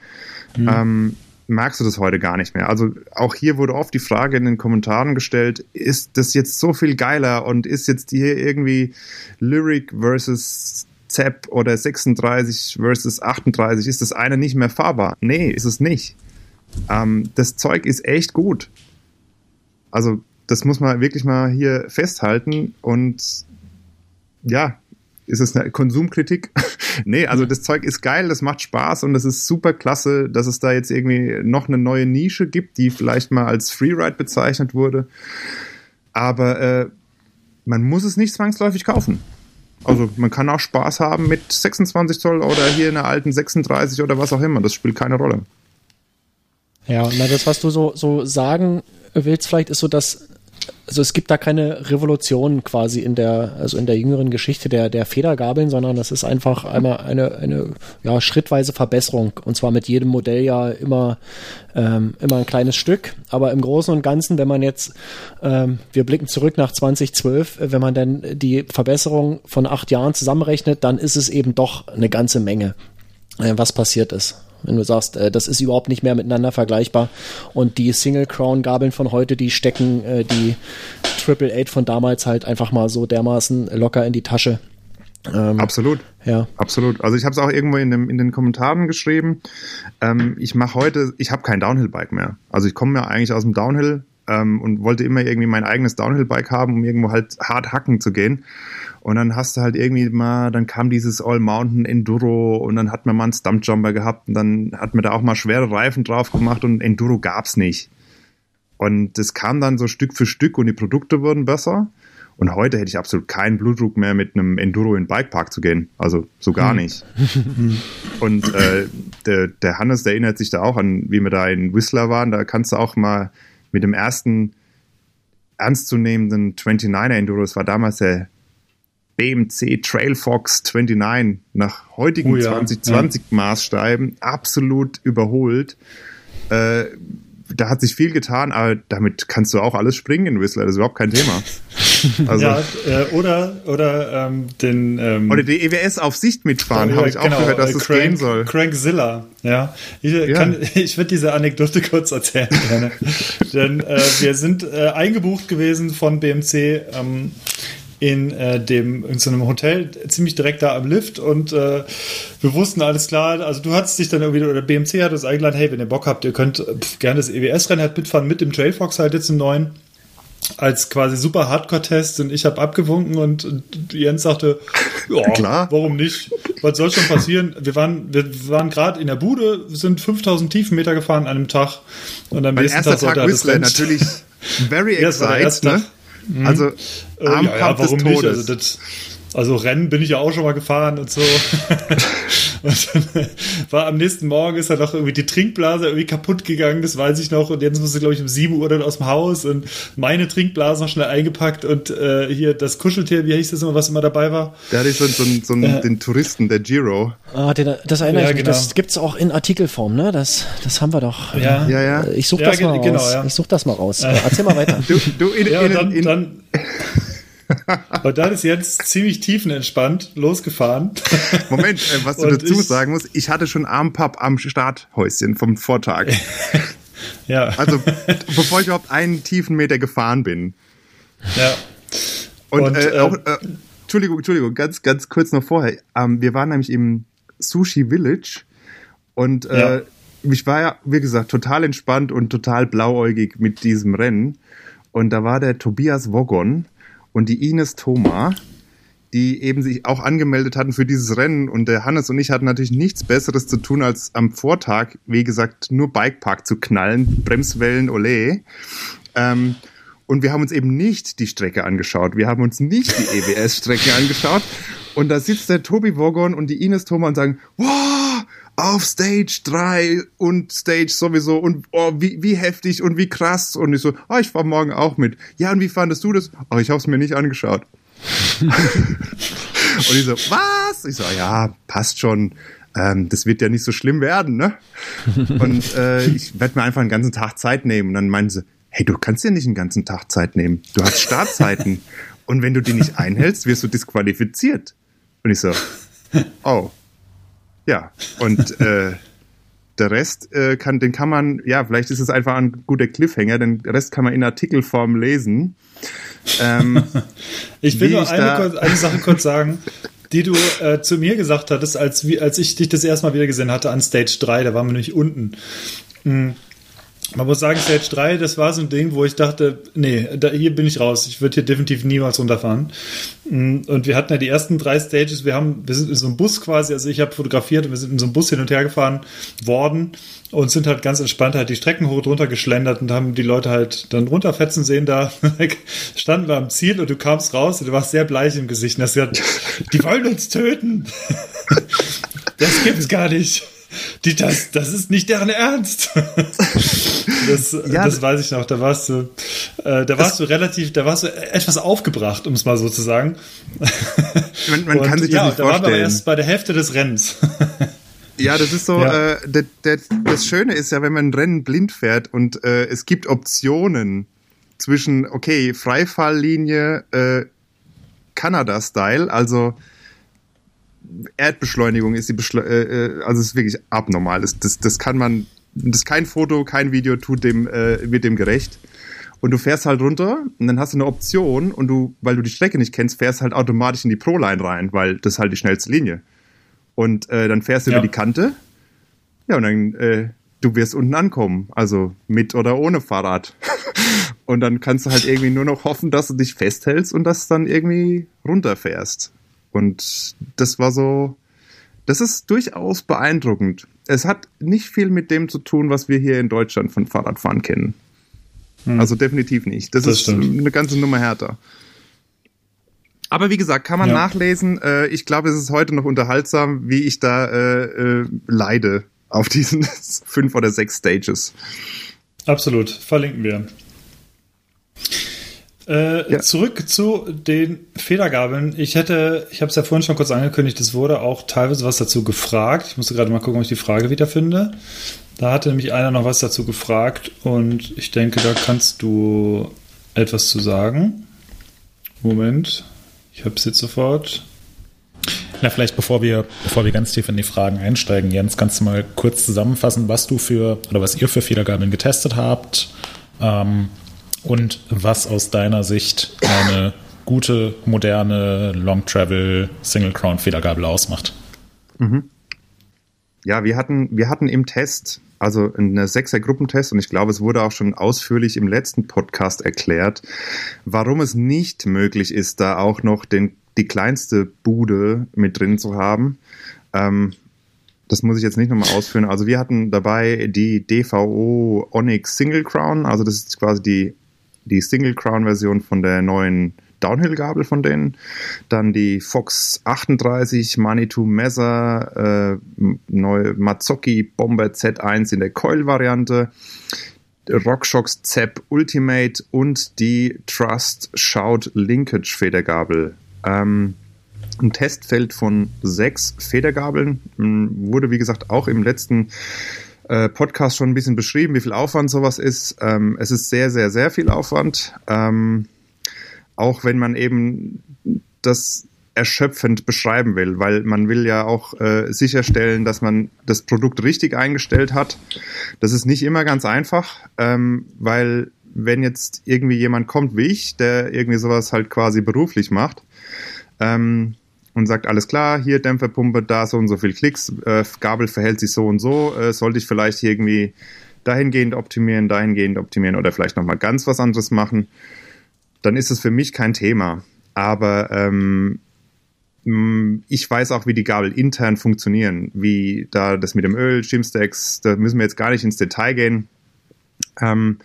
ähm, merkst du das heute gar nicht mehr. Also auch hier wurde oft die Frage in den Kommentaren gestellt, ist das jetzt so viel geiler und ist jetzt hier irgendwie Lyric versus ZEP oder 36 versus 38, ist das eine nicht mehr fahrbar? Nee, ist es nicht. Ähm, das Zeug ist echt gut. Also das muss man wirklich mal hier festhalten und ja, ist es eine Konsumkritik? nee, also das Zeug ist geil, das macht Spaß und das ist super klasse, dass es da jetzt irgendwie noch eine neue Nische gibt, die vielleicht mal als Freeride bezeichnet wurde. Aber äh, man muss es nicht zwangsläufig kaufen. Also man kann auch Spaß haben mit 26 Zoll oder hier in einer alten 36 oder was auch immer. Das spielt keine Rolle. Ja, na das, was du so, so sagen willst, vielleicht ist so, dass also es gibt da keine Revolution quasi in der, also in der jüngeren Geschichte der, der Federgabeln, sondern das ist einfach einmal eine, eine ja, schrittweise Verbesserung. Und zwar mit jedem Modell ja immer, ähm, immer ein kleines Stück. Aber im Großen und Ganzen, wenn man jetzt, ähm, wir blicken zurück nach 2012, wenn man dann die Verbesserung von acht Jahren zusammenrechnet, dann ist es eben doch eine ganze Menge, äh, was passiert ist wenn du sagst, äh, das ist überhaupt nicht mehr miteinander vergleichbar. Und die Single Crown Gabeln von heute, die stecken äh, die Triple Eight von damals halt einfach mal so dermaßen locker in die Tasche. Ähm, Absolut. Ja. Absolut. Also ich habe es auch irgendwo in, dem, in den Kommentaren geschrieben. Ähm, ich mache heute, ich habe kein Downhill-Bike mehr. Also ich komme ja eigentlich aus dem Downhill ähm, und wollte immer irgendwie mein eigenes Downhill-Bike haben, um irgendwo halt hart hacken zu gehen. Und dann hast du halt irgendwie mal, dann kam dieses All-Mountain Enduro und dann hat man mal einen Stumpjumper gehabt und dann hat man da auch mal schwere Reifen drauf gemacht und Enduro gab's nicht. Und das kam dann so Stück für Stück und die Produkte wurden besser. Und heute hätte ich absolut keinen Blutdruck mehr, mit einem Enduro in den Bikepark zu gehen. Also so gar hm. nicht. und äh, der, der Hannes, der erinnert sich da auch an, wie wir da in Whistler waren. Da kannst du auch mal mit dem ersten ernstzunehmenden 29er Enduro, das war damals der BMC Trailfox 29 nach heutigen oh ja, 2020 ja. Maßstäben absolut überholt. Äh, da hat sich viel getan, aber damit kannst du auch alles springen in Whistler, das ist überhaupt kein Thema. Also, ja, äh, oder oder ähm, den ähm, oder die EWS auf Sicht mitfahren, äh, habe ich genau, auch gehört, dass das Crank, gehen soll. Crankzilla, ja. Ich, äh, ja. ich würde diese Anekdote kurz erzählen gerne, denn äh, wir sind äh, eingebucht gewesen von BMC ähm, in äh, dem in so einem Hotel ziemlich direkt da am Lift und äh, wir wussten alles klar. Also du hattest dich dann irgendwie oder BMC hat uns eingeladen, hey, wenn ihr Bock habt, ihr könnt pf, gerne das EWS-Rennen halt mitfahren mit dem Trailfox halt jetzt im neuen als quasi super Hardcore-Test und ich habe abgewunken und, und, Jens sagte, ja, klar. warum nicht? Was soll schon passieren? Wir waren, wir waren gerade in der Bude, sind 5000 Tiefenmeter gefahren an einem Tag und am nächsten Tag sollte Tag Whistler, natürlich very excited, ne? Mhm. Also äh, am ja, ja, warum nicht? Also, das, also Rennen bin ich ja auch schon mal gefahren und so. und dann war am nächsten Morgen ist dann noch irgendwie die Trinkblase irgendwie kaputt gegangen, das weiß ich noch. Und jetzt musste, glaube ich, um 7 Uhr dann aus dem Haus und meine Trinkblase noch schnell eingepackt und äh, hier das Kuscheltier, wie hieß das immer, was immer dabei war? Da hatte ich so, so, so einen, äh, den Touristen, der Giro. Ah, den, das erinnere ja, ich mich, genau. das gibt's auch in Artikelform, ne? Das, das haben wir doch. Ja, ja. ja. Ich suche das, mal genau, raus. Ja. Ich such das mal raus. Erzähl mal weiter. Du, du in, ja, in, dann, in, dann und dann ist jetzt ziemlich tiefenentspannt losgefahren. Moment, äh, was du dazu ich, sagen musst, ich hatte schon Armpapp am Starthäuschen vom Vortag. ja. Also bevor ich überhaupt einen tiefen Meter gefahren bin. Ja. Und, Und äh, auch, äh, Entschuldigung, Entschuldigung, ganz, ganz kurz noch vorher. Ähm, wir waren nämlich im Sushi Village und äh, ja. ich war ja, wie gesagt, total entspannt und total blauäugig mit diesem Rennen. Und da war der Tobias Wogon, und die Ines Thoma, die eben sich auch angemeldet hatten für dieses Rennen. Und der Hannes und ich hatten natürlich nichts Besseres zu tun, als am Vortag, wie gesagt, nur Bikepark zu knallen, Bremswellen, ole. Ähm, und wir haben uns eben nicht die Strecke angeschaut. Wir haben uns nicht die EWS-Strecke angeschaut. Und da sitzt der Tobi Wogon und die Ines Thoma und sagen, wow, auf Stage 3 und Stage sowieso und oh, wie, wie heftig und wie krass. Und ich so, oh, ich fahr morgen auch mit. Ja, und wie fandest du das? Oh, ich hab's mir nicht angeschaut. und ich so, was? Ich so, ja, passt schon. Ähm, das wird ja nicht so schlimm werden, ne? Und äh, ich werde mir einfach einen ganzen Tag Zeit nehmen. Und dann meinen sie, hey, du kannst dir nicht einen ganzen Tag Zeit nehmen. Du hast Startzeiten. und wenn du die nicht einhältst, wirst du disqualifiziert. Und ich so, oh, ja, und äh, der Rest äh, kann, den kann man, ja, vielleicht ist es einfach ein guter Cliffhanger, den Rest kann man in Artikelform lesen. Ähm, ich will nur eine, kurz, eine Sache kurz sagen, die du äh, zu mir gesagt hattest, als, als ich dich das erste Mal wieder gesehen hatte an Stage 3, da waren wir nämlich unten. Mhm man muss sagen, Stage 3, das war so ein Ding, wo ich dachte, nee, da, hier bin ich raus. Ich würde hier definitiv niemals runterfahren. Mm, und wir hatten ja die ersten drei Stages, wir haben, wir sind in so einem Bus quasi, also ich habe fotografiert und wir sind in so einem Bus hin und her gefahren worden und sind halt ganz entspannt halt die Strecken hoch und runter geschlendert und haben die Leute halt dann runterfetzen sehen da. standen wir am Ziel und du kamst raus und du warst sehr bleich im Gesicht und hast gesagt, die wollen uns töten. das gibt es gar nicht. Die, das, das ist nicht deren Ernst. das, ja, das weiß ich noch. Da warst du, äh, da warst du relativ, da warst du etwas aufgebracht, um es mal so zu sagen. Man, man Und, kann sich das ja, nicht da vorstellen. waren wir erst bei der Hälfte des Rennens. Ja, das ist so, ja. äh, der, der, das Schöne ist ja, wenn man ein Rennen blind fährt und äh, es gibt Optionen zwischen, okay, Freifalllinie, äh, Kanada-Style, also Erdbeschleunigung ist die Beschle äh, äh, also ist wirklich abnormal. Das, das, das kann man, das kein Foto, kein Video tut dem, äh, wird dem gerecht. Und du fährst halt runter und dann hast du eine Option und du, weil du die Strecke nicht kennst, fährst halt automatisch in die Pro-Line rein, weil das ist halt die schnellste Linie. Und äh, dann fährst du ja. über die Kante. Ja, und dann, äh, du wirst unten ankommen. Also mit oder ohne Fahrrad. und dann kannst du halt irgendwie nur noch hoffen, dass du dich festhältst und dass du dann irgendwie runterfährst. Und das war so, das ist durchaus beeindruckend. Es hat nicht viel mit dem zu tun, was wir hier in Deutschland von Fahrradfahren kennen. Hm. Also definitiv nicht. Das, das ist stimmt. eine ganze Nummer härter. Aber wie gesagt, kann man ja. nachlesen. Äh, ich glaube, es ist heute noch unterhaltsam, wie ich da äh, äh, leide auf diesen fünf oder sechs Stages. Absolut, verlinken wir. Äh, ja. Zurück zu den Federgabeln. Ich hätte, ich habe es ja vorhin schon kurz angekündigt, es wurde auch teilweise was dazu gefragt. Ich musste gerade mal gucken, ob ich die Frage wiederfinde. Da hatte nämlich einer noch was dazu gefragt und ich denke, da kannst du etwas zu sagen. Moment, ich habe es jetzt sofort. Na, vielleicht bevor wir, bevor wir ganz tief in die Fragen einsteigen, Jens, kannst du mal kurz zusammenfassen, was du für oder was ihr für Federgabeln getestet habt? Ähm, und was aus deiner Sicht eine gute, moderne Long Travel Single Crown Federgabel ausmacht. Mhm. Ja, wir hatten, wir hatten im Test, also eine sechser Gruppentest, und ich glaube, es wurde auch schon ausführlich im letzten Podcast erklärt, warum es nicht möglich ist, da auch noch den, die kleinste Bude mit drin zu haben. Ähm, das muss ich jetzt nicht nochmal ausführen. Also wir hatten dabei die DVO Onyx Single Crown, also das ist quasi die die Single Crown Version von der neuen Downhill Gabel von denen, dann die Fox 38 Manitou Messer, äh, neue Mazzocchi Bomber Z1 in der Coil Variante, RockShox Zep Ultimate und die Trust Shout Linkage Federgabel. Ähm, ein Testfeld von sechs Federgabeln wurde, wie gesagt, auch im letzten äh, Podcast schon ein bisschen beschrieben, wie viel Aufwand sowas ist. Ähm, es ist sehr, sehr, sehr viel Aufwand. Ähm, auch wenn man eben das erschöpfend beschreiben will, weil man will ja auch äh, sicherstellen, dass man das Produkt richtig eingestellt hat. Das ist nicht immer ganz einfach, ähm, weil wenn jetzt irgendwie jemand kommt wie ich, der irgendwie sowas halt quasi beruflich macht, ähm, und sagt, alles klar, hier Dämpferpumpe, da so und so viel Klicks, äh, Gabel verhält sich so und so, äh, sollte ich vielleicht irgendwie dahingehend optimieren, dahingehend optimieren oder vielleicht nochmal ganz was anderes machen, dann ist es für mich kein Thema. Aber ähm, ich weiß auch, wie die Gabel intern funktionieren, wie da das mit dem Öl, Chimstacks, da müssen wir jetzt gar nicht ins Detail gehen. Ähm,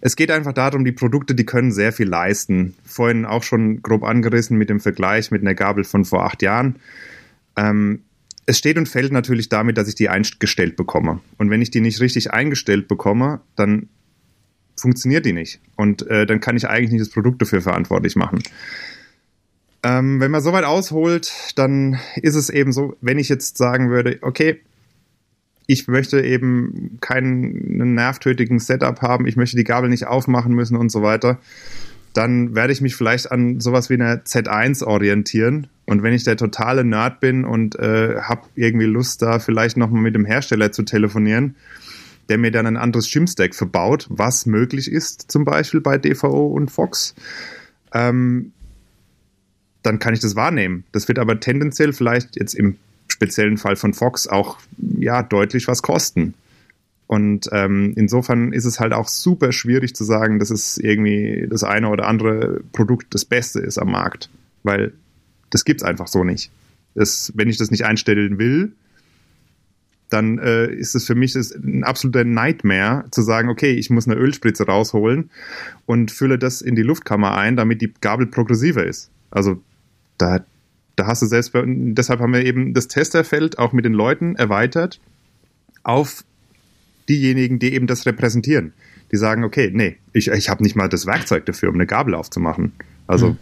es geht einfach darum, die Produkte, die können sehr viel leisten. Vorhin auch schon grob angerissen mit dem Vergleich mit einer Gabel von vor acht Jahren. Ähm, es steht und fällt natürlich damit, dass ich die eingestellt bekomme. Und wenn ich die nicht richtig eingestellt bekomme, dann funktioniert die nicht. Und äh, dann kann ich eigentlich nicht das Produkt dafür verantwortlich machen. Ähm, wenn man so weit ausholt, dann ist es eben so, wenn ich jetzt sagen würde, okay, ich möchte eben keinen nervtötigen Setup haben, ich möchte die Gabel nicht aufmachen müssen und so weiter, dann werde ich mich vielleicht an sowas wie einer Z1 orientieren. Und wenn ich der totale Nerd bin und äh, habe irgendwie Lust, da vielleicht nochmal mit dem Hersteller zu telefonieren, der mir dann ein anderes Shim-Stack verbaut, was möglich ist, zum Beispiel bei DVO und Fox, ähm, dann kann ich das wahrnehmen. Das wird aber tendenziell vielleicht jetzt im speziellen Fall von Fox auch ja deutlich was kosten. Und ähm, insofern ist es halt auch super schwierig zu sagen, dass es irgendwie das eine oder andere Produkt das Beste ist am Markt, weil das gibt's einfach so nicht. Das, wenn ich das nicht einstellen will, dann äh, ist es für mich ein absoluter Nightmare zu sagen, okay, ich muss eine Ölspritze rausholen und fülle das in die Luftkammer ein, damit die Gabel progressiver ist. Also da, da hast du selbst, deshalb haben wir eben das Testerfeld auch mit den Leuten erweitert, auf diejenigen, die eben das repräsentieren. Die sagen, okay, nee, ich, ich habe nicht mal das Werkzeug dafür, um eine Gabel aufzumachen. Also mhm.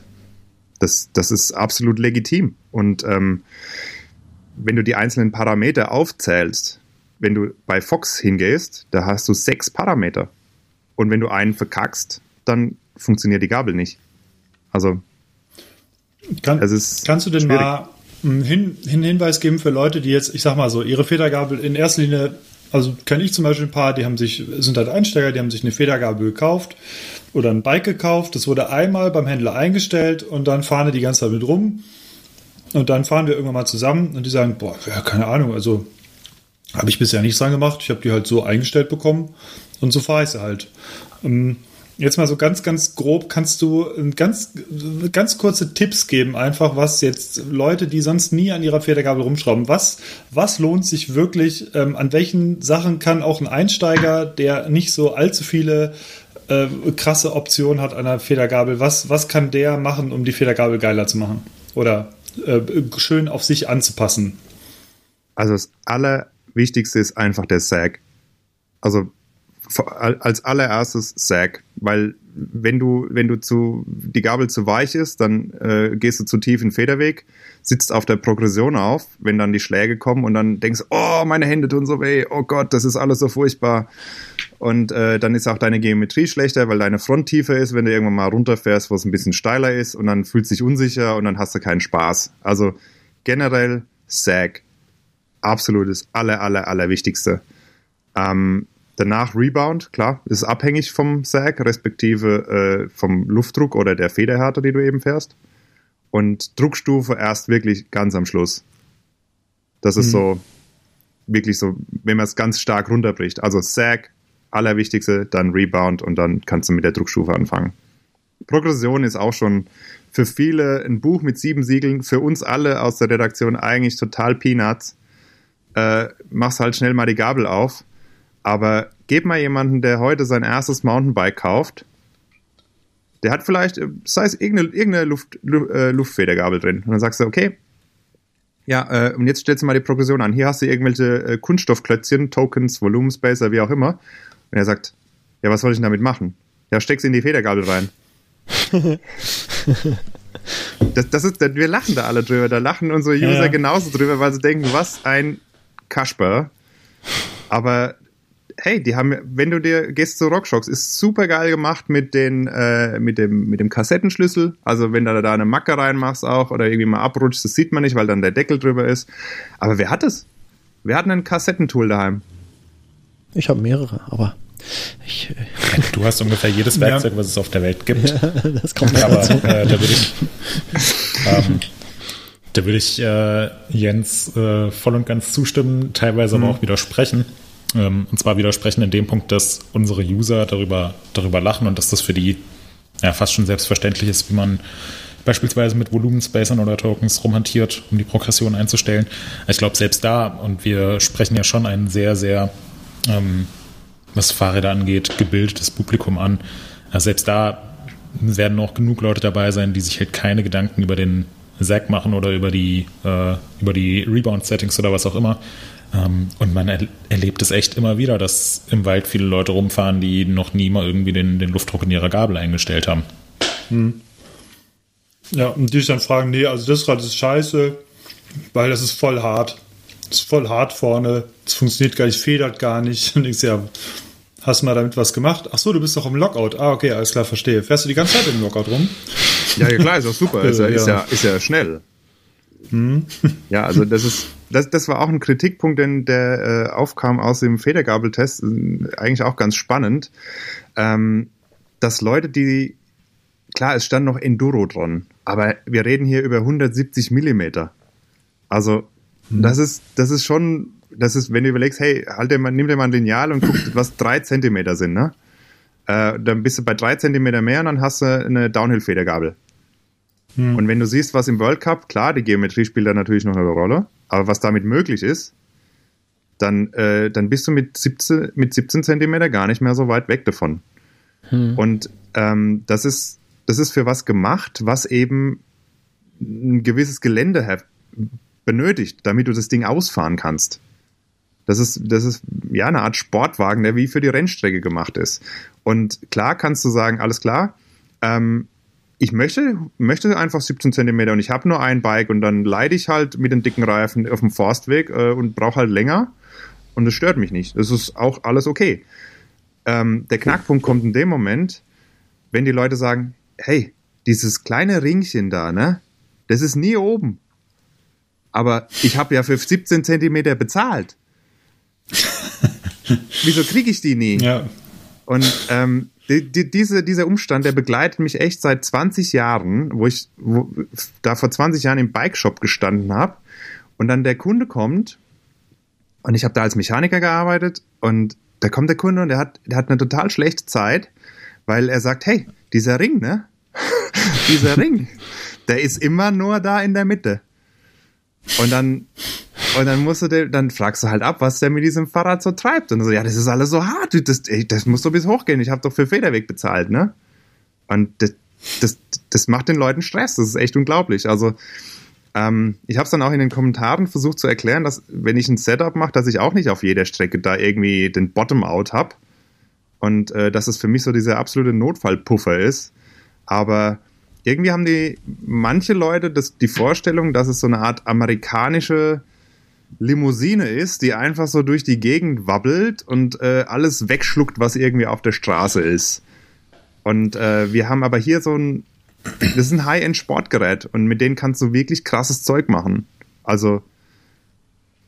das, das ist absolut legitim. Und ähm, wenn du die einzelnen Parameter aufzählst, wenn du bei Fox hingehst, da hast du sechs Parameter. Und wenn du einen verkackst, dann funktioniert die Gabel nicht. Also, Kann, kannst du denn schwierig. mal einen Hin Hinweis geben für Leute, die jetzt, ich sag mal so, ihre Federgabel in erster Linie, also kenne ich zum Beispiel ein paar, die haben sich, sind halt Einsteiger, die haben sich eine Federgabel gekauft oder ein Bike gekauft. Das wurde einmal beim Händler eingestellt und dann fahren die die ganze Zeit mit rum. Und dann fahren wir irgendwann mal zusammen und die sagen, boah, ja, keine Ahnung, also habe ich bisher nichts dran gemacht. Ich habe die halt so eingestellt bekommen und so fahre ich sie halt. Ähm, jetzt mal so ganz, ganz grob, kannst du ganz, ganz kurze Tipps geben, einfach was jetzt Leute, die sonst nie an ihrer Federgabel rumschrauben, was, was lohnt sich wirklich, ähm, an welchen Sachen kann auch ein Einsteiger, der nicht so allzu viele äh, krasse Optionen hat an der Federgabel, was, was kann der machen, um die Federgabel geiler zu machen? Oder äh, schön auf sich anzupassen? Also das Allerwichtigste ist einfach der Sag. Also als allererstes Sag, weil wenn du, wenn du zu, die Gabel zu weich ist, dann äh, gehst du zu tief in den Federweg, sitzt auf der Progression auf, wenn dann die Schläge kommen und dann denkst, oh, meine Hände tun so weh, oh Gott, das ist alles so furchtbar. Und äh, dann ist auch deine Geometrie schlechter, weil deine Front tiefer ist, wenn du irgendwann mal runterfährst, wo es ein bisschen steiler ist und dann fühlst du dich unsicher und dann hast du keinen Spaß. Also generell Sag. Absolut das aller, aller, aller Wichtigste. Ähm, Danach Rebound, klar, ist abhängig vom Sag, respektive äh, vom Luftdruck oder der Federhärte, die du eben fährst. Und Druckstufe erst wirklich ganz am Schluss. Das ist mhm. so, wirklich so, wenn man es ganz stark runterbricht. Also Sag, allerwichtigste, dann Rebound und dann kannst du mit der Druckstufe anfangen. Progression ist auch schon für viele ein Buch mit sieben Siegeln, für uns alle aus der Redaktion eigentlich total Peanuts. Äh, machst halt schnell mal die Gabel auf aber gib mal jemanden, der heute sein erstes Mountainbike kauft, der hat vielleicht, sei es irgendeine, irgendeine Luft, äh, Luftfedergabel drin. Und dann sagst du, okay, ja, äh, und jetzt stellst du mal die Progression an. Hier hast du irgendwelche äh, Kunststoffklötzchen, Tokens, Volumenspacer, wie auch immer. Und er sagt, ja, was soll ich denn damit machen? Ja, steck's in die Federgabel rein. das, das ist, wir lachen da alle drüber. Da lachen unsere User ja. genauso drüber, weil sie denken, was ein Kasper. Aber hey, die haben, wenn du dir gehst zu Rockshocks, ist super geil gemacht mit den, äh, mit dem, mit dem Kassettenschlüssel. Also wenn du da eine Macke reinmachst auch oder irgendwie mal abrutschst, das sieht man nicht, weil dann der Deckel drüber ist. Aber wer hat es? Wer hat ein Kassettentool daheim? Ich habe mehrere, aber ich, äh du hast ungefähr jedes Werkzeug, ja. was es auf der Welt gibt. Ja, das kommt aber äh, da würde ich, ähm, da würde ich äh, Jens äh, voll und ganz zustimmen, teilweise mhm. aber auch widersprechen. Ähm, und zwar widersprechen in dem Punkt, dass unsere User darüber, darüber lachen und dass das für die ja, fast schon selbstverständlich ist, wie man beispielsweise mit Volumenspacern oder Tokens rumhantiert, um die Progression einzustellen. Ich glaube, selbst da, und wir sprechen ja schon ein sehr, sehr, ähm, was Fahrräder angeht, gebildetes Publikum an. Also selbst da werden noch genug Leute dabei sein, die sich halt keine Gedanken über den Sack machen oder über die, äh, über die Rebound-Settings oder was auch immer, und man er erlebt es echt immer wieder, dass im Wald viele Leute rumfahren, die noch nie mal irgendwie den, den Luftdruck in ihrer Gabel eingestellt haben. Hm. Ja, und die sich dann fragen, nee, also das Rad ist scheiße, weil das ist voll hart. Das ist voll hart vorne, es funktioniert gar nicht, federt gar nicht. Und ich ja, hast du mal damit was gemacht? Ach so, du bist doch im Lockout. Ah, okay, alles klar, verstehe. Fährst du die ganze Zeit im Lockout rum? Ja, ja klar, ist auch super. ist, ja, ist, ja, ist ja schnell. Hm. Ja, also das ist, das, das war auch ein Kritikpunkt, denn der äh, aufkam aus dem Federgabeltest, äh, eigentlich auch ganz spannend, ähm, dass Leute, die, klar, es stand noch Enduro dran, aber wir reden hier über 170 Millimeter. Also hm. das ist, das ist schon, das ist, wenn du überlegst, hey, halt dir mal, nimm dir mal ein Lineal und guck, was drei Zentimeter sind, ne? Äh, dann bist du bei drei Zentimeter mehr und dann hast du eine Downhill-Federgabel. Hm. Und wenn du siehst, was im World Cup, klar, die Geometrie spielt da natürlich noch eine Rolle, aber was damit möglich ist, dann, äh, dann bist du mit 17, mit 17 Zentimeter gar nicht mehr so weit weg davon. Hm. Und ähm, das, ist, das ist für was gemacht, was eben ein gewisses Gelände benötigt, damit du das Ding ausfahren kannst. Das ist, das ist ja eine Art Sportwagen, der wie für die Rennstrecke gemacht ist. Und klar kannst du sagen, alles klar, ähm, ich möchte, möchte einfach 17 Zentimeter und ich habe nur ein Bike und dann leide ich halt mit den dicken Reifen auf dem Forstweg äh, und brauche halt länger und das stört mich nicht. Das ist auch alles okay. Ähm, der Knackpunkt kommt in dem Moment, wenn die Leute sagen, hey, dieses kleine Ringchen da, ne, das ist nie oben. Aber ich habe ja für 17 Zentimeter bezahlt. Wieso kriege ich die nie? Ja. Und ähm, die, die, diese, dieser Umstand, der begleitet mich echt seit 20 Jahren, wo ich wo, da vor 20 Jahren im Bikeshop gestanden habe und dann der Kunde kommt und ich habe da als Mechaniker gearbeitet und da kommt der Kunde und der hat, der hat eine total schlechte Zeit, weil er sagt, hey, dieser Ring, ne? dieser Ring, der ist immer nur da in der Mitte. Und dann, und dann musst du, dir, dann fragst du halt ab, was der mit diesem Fahrrad so treibt. Und so, ja, das ist alles so hart, das, das muss so bis hochgehen. Ich habe doch für Federweg bezahlt, ne? Und das, das, das macht den Leuten Stress. Das ist echt unglaublich. Also, ähm, ich habe es dann auch in den Kommentaren versucht zu erklären, dass wenn ich ein Setup mache, dass ich auch nicht auf jeder Strecke da irgendwie den Bottom-out habe. Und äh, dass es für mich so dieser absolute Notfallpuffer ist. Aber irgendwie haben die manche Leute das, die Vorstellung, dass es so eine Art amerikanische Limousine ist, die einfach so durch die Gegend wabbelt und äh, alles wegschluckt, was irgendwie auf der Straße ist. Und äh, wir haben aber hier so ein, das ist ein High-End-Sportgerät und mit denen kannst du wirklich krasses Zeug machen. Also,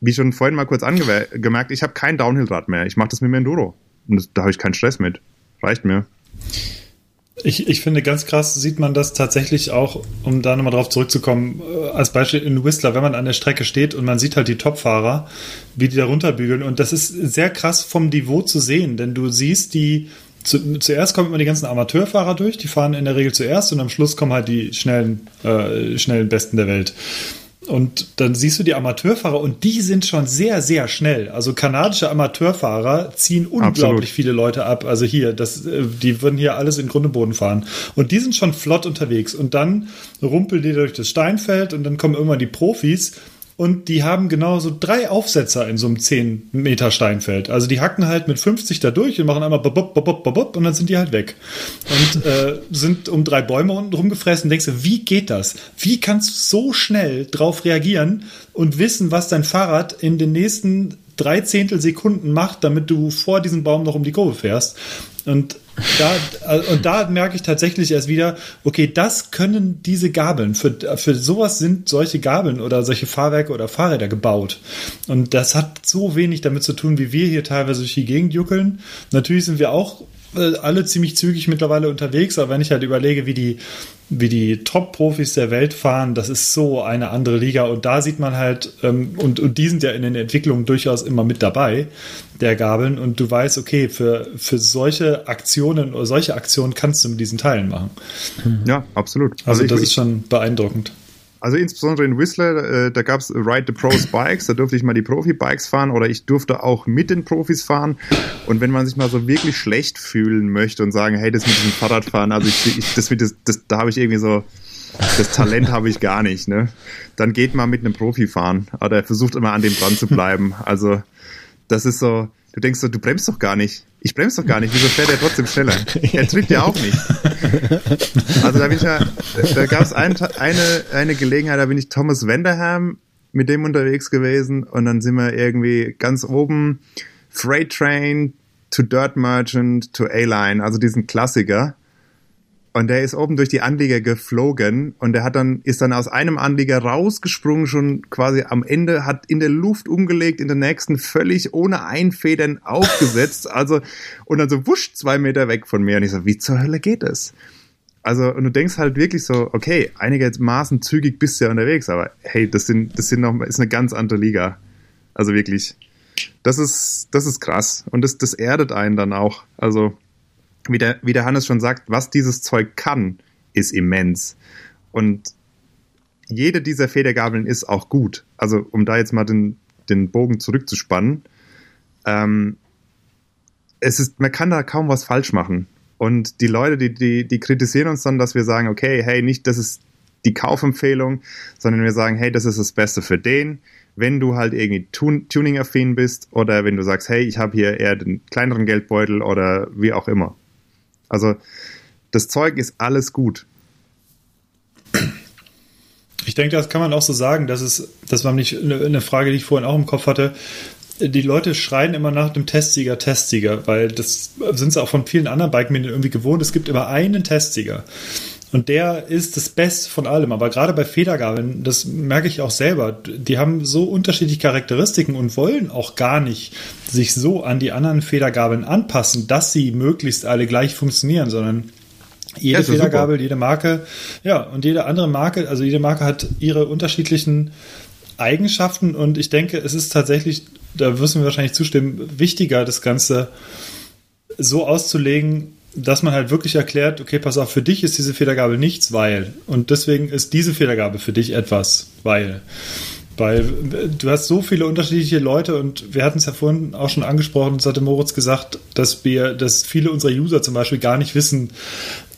wie schon vorhin mal kurz angemerkt, ich habe kein Downhill-Rad mehr. Ich mache das mit dem Enduro. Und das, da habe ich keinen Stress mit. Reicht mir. Ich, ich finde, ganz krass sieht man das tatsächlich auch, um da nochmal drauf zurückzukommen, äh, als Beispiel in Whistler, wenn man an der Strecke steht und man sieht halt die Topfahrer, wie die da runterbügeln. Und das ist sehr krass vom Niveau zu sehen, denn du siehst die, zu, zuerst kommen immer die ganzen Amateurfahrer durch, die fahren in der Regel zuerst und am Schluss kommen halt die schnellen, äh, schnellen Besten der Welt. Und dann siehst du die Amateurfahrer und die sind schon sehr, sehr schnell. Also kanadische Amateurfahrer ziehen unglaublich Absolut. viele Leute ab. Also hier, das, äh, die würden hier alles in Grund und Boden fahren. Und die sind schon flott unterwegs. Und dann rumpeln die durch das Steinfeld und dann kommen irgendwann die Profis und die haben genau so drei Aufsetzer in so einem 10 Meter Steinfeld. Also die hacken halt mit 50 da durch und machen einmal bop, bop, bop, bop, und dann sind die halt weg. Und äh, sind um drei Bäume unten rumgefressen und denkst du, wie geht das? Wie kannst du so schnell drauf reagieren und wissen, was dein Fahrrad in den nächsten drei Zehntel Sekunden macht, damit du vor diesem Baum noch um die Kurve fährst? Und da, und da merke ich tatsächlich erst wieder, okay, das können diese Gabeln. Für, für sowas sind solche Gabeln oder solche Fahrwerke oder Fahrräder gebaut. Und das hat so wenig damit zu tun, wie wir hier teilweise durch die Gegend juckeln. Natürlich sind wir auch äh, alle ziemlich zügig mittlerweile unterwegs, aber wenn ich halt überlege, wie die, wie die Top-Profis der Welt fahren, das ist so eine andere Liga und da sieht man halt, ähm, und, und die sind ja in den Entwicklungen durchaus immer mit dabei, der Gabeln, und du weißt, okay, für, für solche Aktionen oder solche Aktionen kannst du mit diesen Teilen machen. Ja, absolut. Also, also das ich, ist schon beeindruckend. Also insbesondere in Whistler, äh, da gab's Ride the Pros Bikes, da durfte ich mal die Profi-Bikes fahren oder ich durfte auch mit den Profis fahren. Und wenn man sich mal so wirklich schlecht fühlen möchte und sagen, hey, das mit diesem Fahrradfahren, also ich, ich das mit das, das, da habe ich irgendwie so, das Talent habe ich gar nicht, ne? Dann geht mal mit einem Profi fahren oder versucht immer an dem dran zu bleiben. Also das ist so, du denkst so, du bremst doch gar nicht. Ich bremse doch gar nicht. Wieso fährt er trotzdem schneller? Er tritt ja auch nicht. Also da bin ich ja, da gab es ein, eine, eine Gelegenheit, da bin ich Thomas Vanderham mit dem unterwegs gewesen und dann sind wir irgendwie ganz oben Freight Train to Dirt Merchant to A-Line, also diesen Klassiker. Und der ist oben durch die Anlieger geflogen und der hat dann, ist dann aus einem Anlieger rausgesprungen, schon quasi am Ende, hat in der Luft umgelegt, in der nächsten völlig ohne Einfedern aufgesetzt. Also, und dann so wusch zwei Meter weg von mir. Und ich so, wie zur Hölle geht das? Also, und du denkst halt wirklich so, okay, einigermaßen zügig bist du ja unterwegs, aber hey, das sind, das sind noch, ist eine ganz andere Liga. Also wirklich. Das ist, das ist krass. Und das, das erdet einen dann auch. Also, wie der, wie der Hannes schon sagt, was dieses Zeug kann, ist immens. Und jede dieser Federgabeln ist auch gut. Also, um da jetzt mal den, den Bogen zurückzuspannen, ähm, es ist, man kann da kaum was falsch machen. Und die Leute, die, die, die kritisieren uns dann, dass wir sagen, okay, hey, nicht, dass es die Kaufempfehlung, sondern wir sagen, hey, das ist das Beste für den. Wenn du halt irgendwie tun Tuning-affin bist oder wenn du sagst, hey, ich habe hier eher den kleineren Geldbeutel oder wie auch immer. Also das Zeug ist alles gut. Ich denke, das kann man auch so sagen. Das ist, das war nicht eine Frage, die ich vorhin auch im Kopf hatte. Die Leute schreien immer nach dem Testsieger, Testsieger, weil das sind sie auch von vielen anderen Bike-Medien irgendwie gewohnt. Es gibt immer einen Testsieger. Und der ist das Beste von allem. Aber gerade bei Federgabeln, das merke ich auch selber, die haben so unterschiedliche Charakteristiken und wollen auch gar nicht sich so an die anderen Federgabeln anpassen, dass sie möglichst alle gleich funktionieren, sondern jede ja, Federgabel, super. jede Marke, ja, und jede andere Marke, also jede Marke hat ihre unterschiedlichen Eigenschaften und ich denke, es ist tatsächlich, da du mir wahrscheinlich zustimmen, wichtiger, das Ganze so auszulegen, dass man halt wirklich erklärt, okay, pass auf, für dich ist diese Federgabel nichts, weil. Und deswegen ist diese Federgabel für dich etwas, weil. Weil du hast so viele unterschiedliche Leute und wir hatten es ja vorhin auch schon angesprochen, uns hatte Moritz gesagt, dass wir, dass viele unserer User zum Beispiel gar nicht wissen,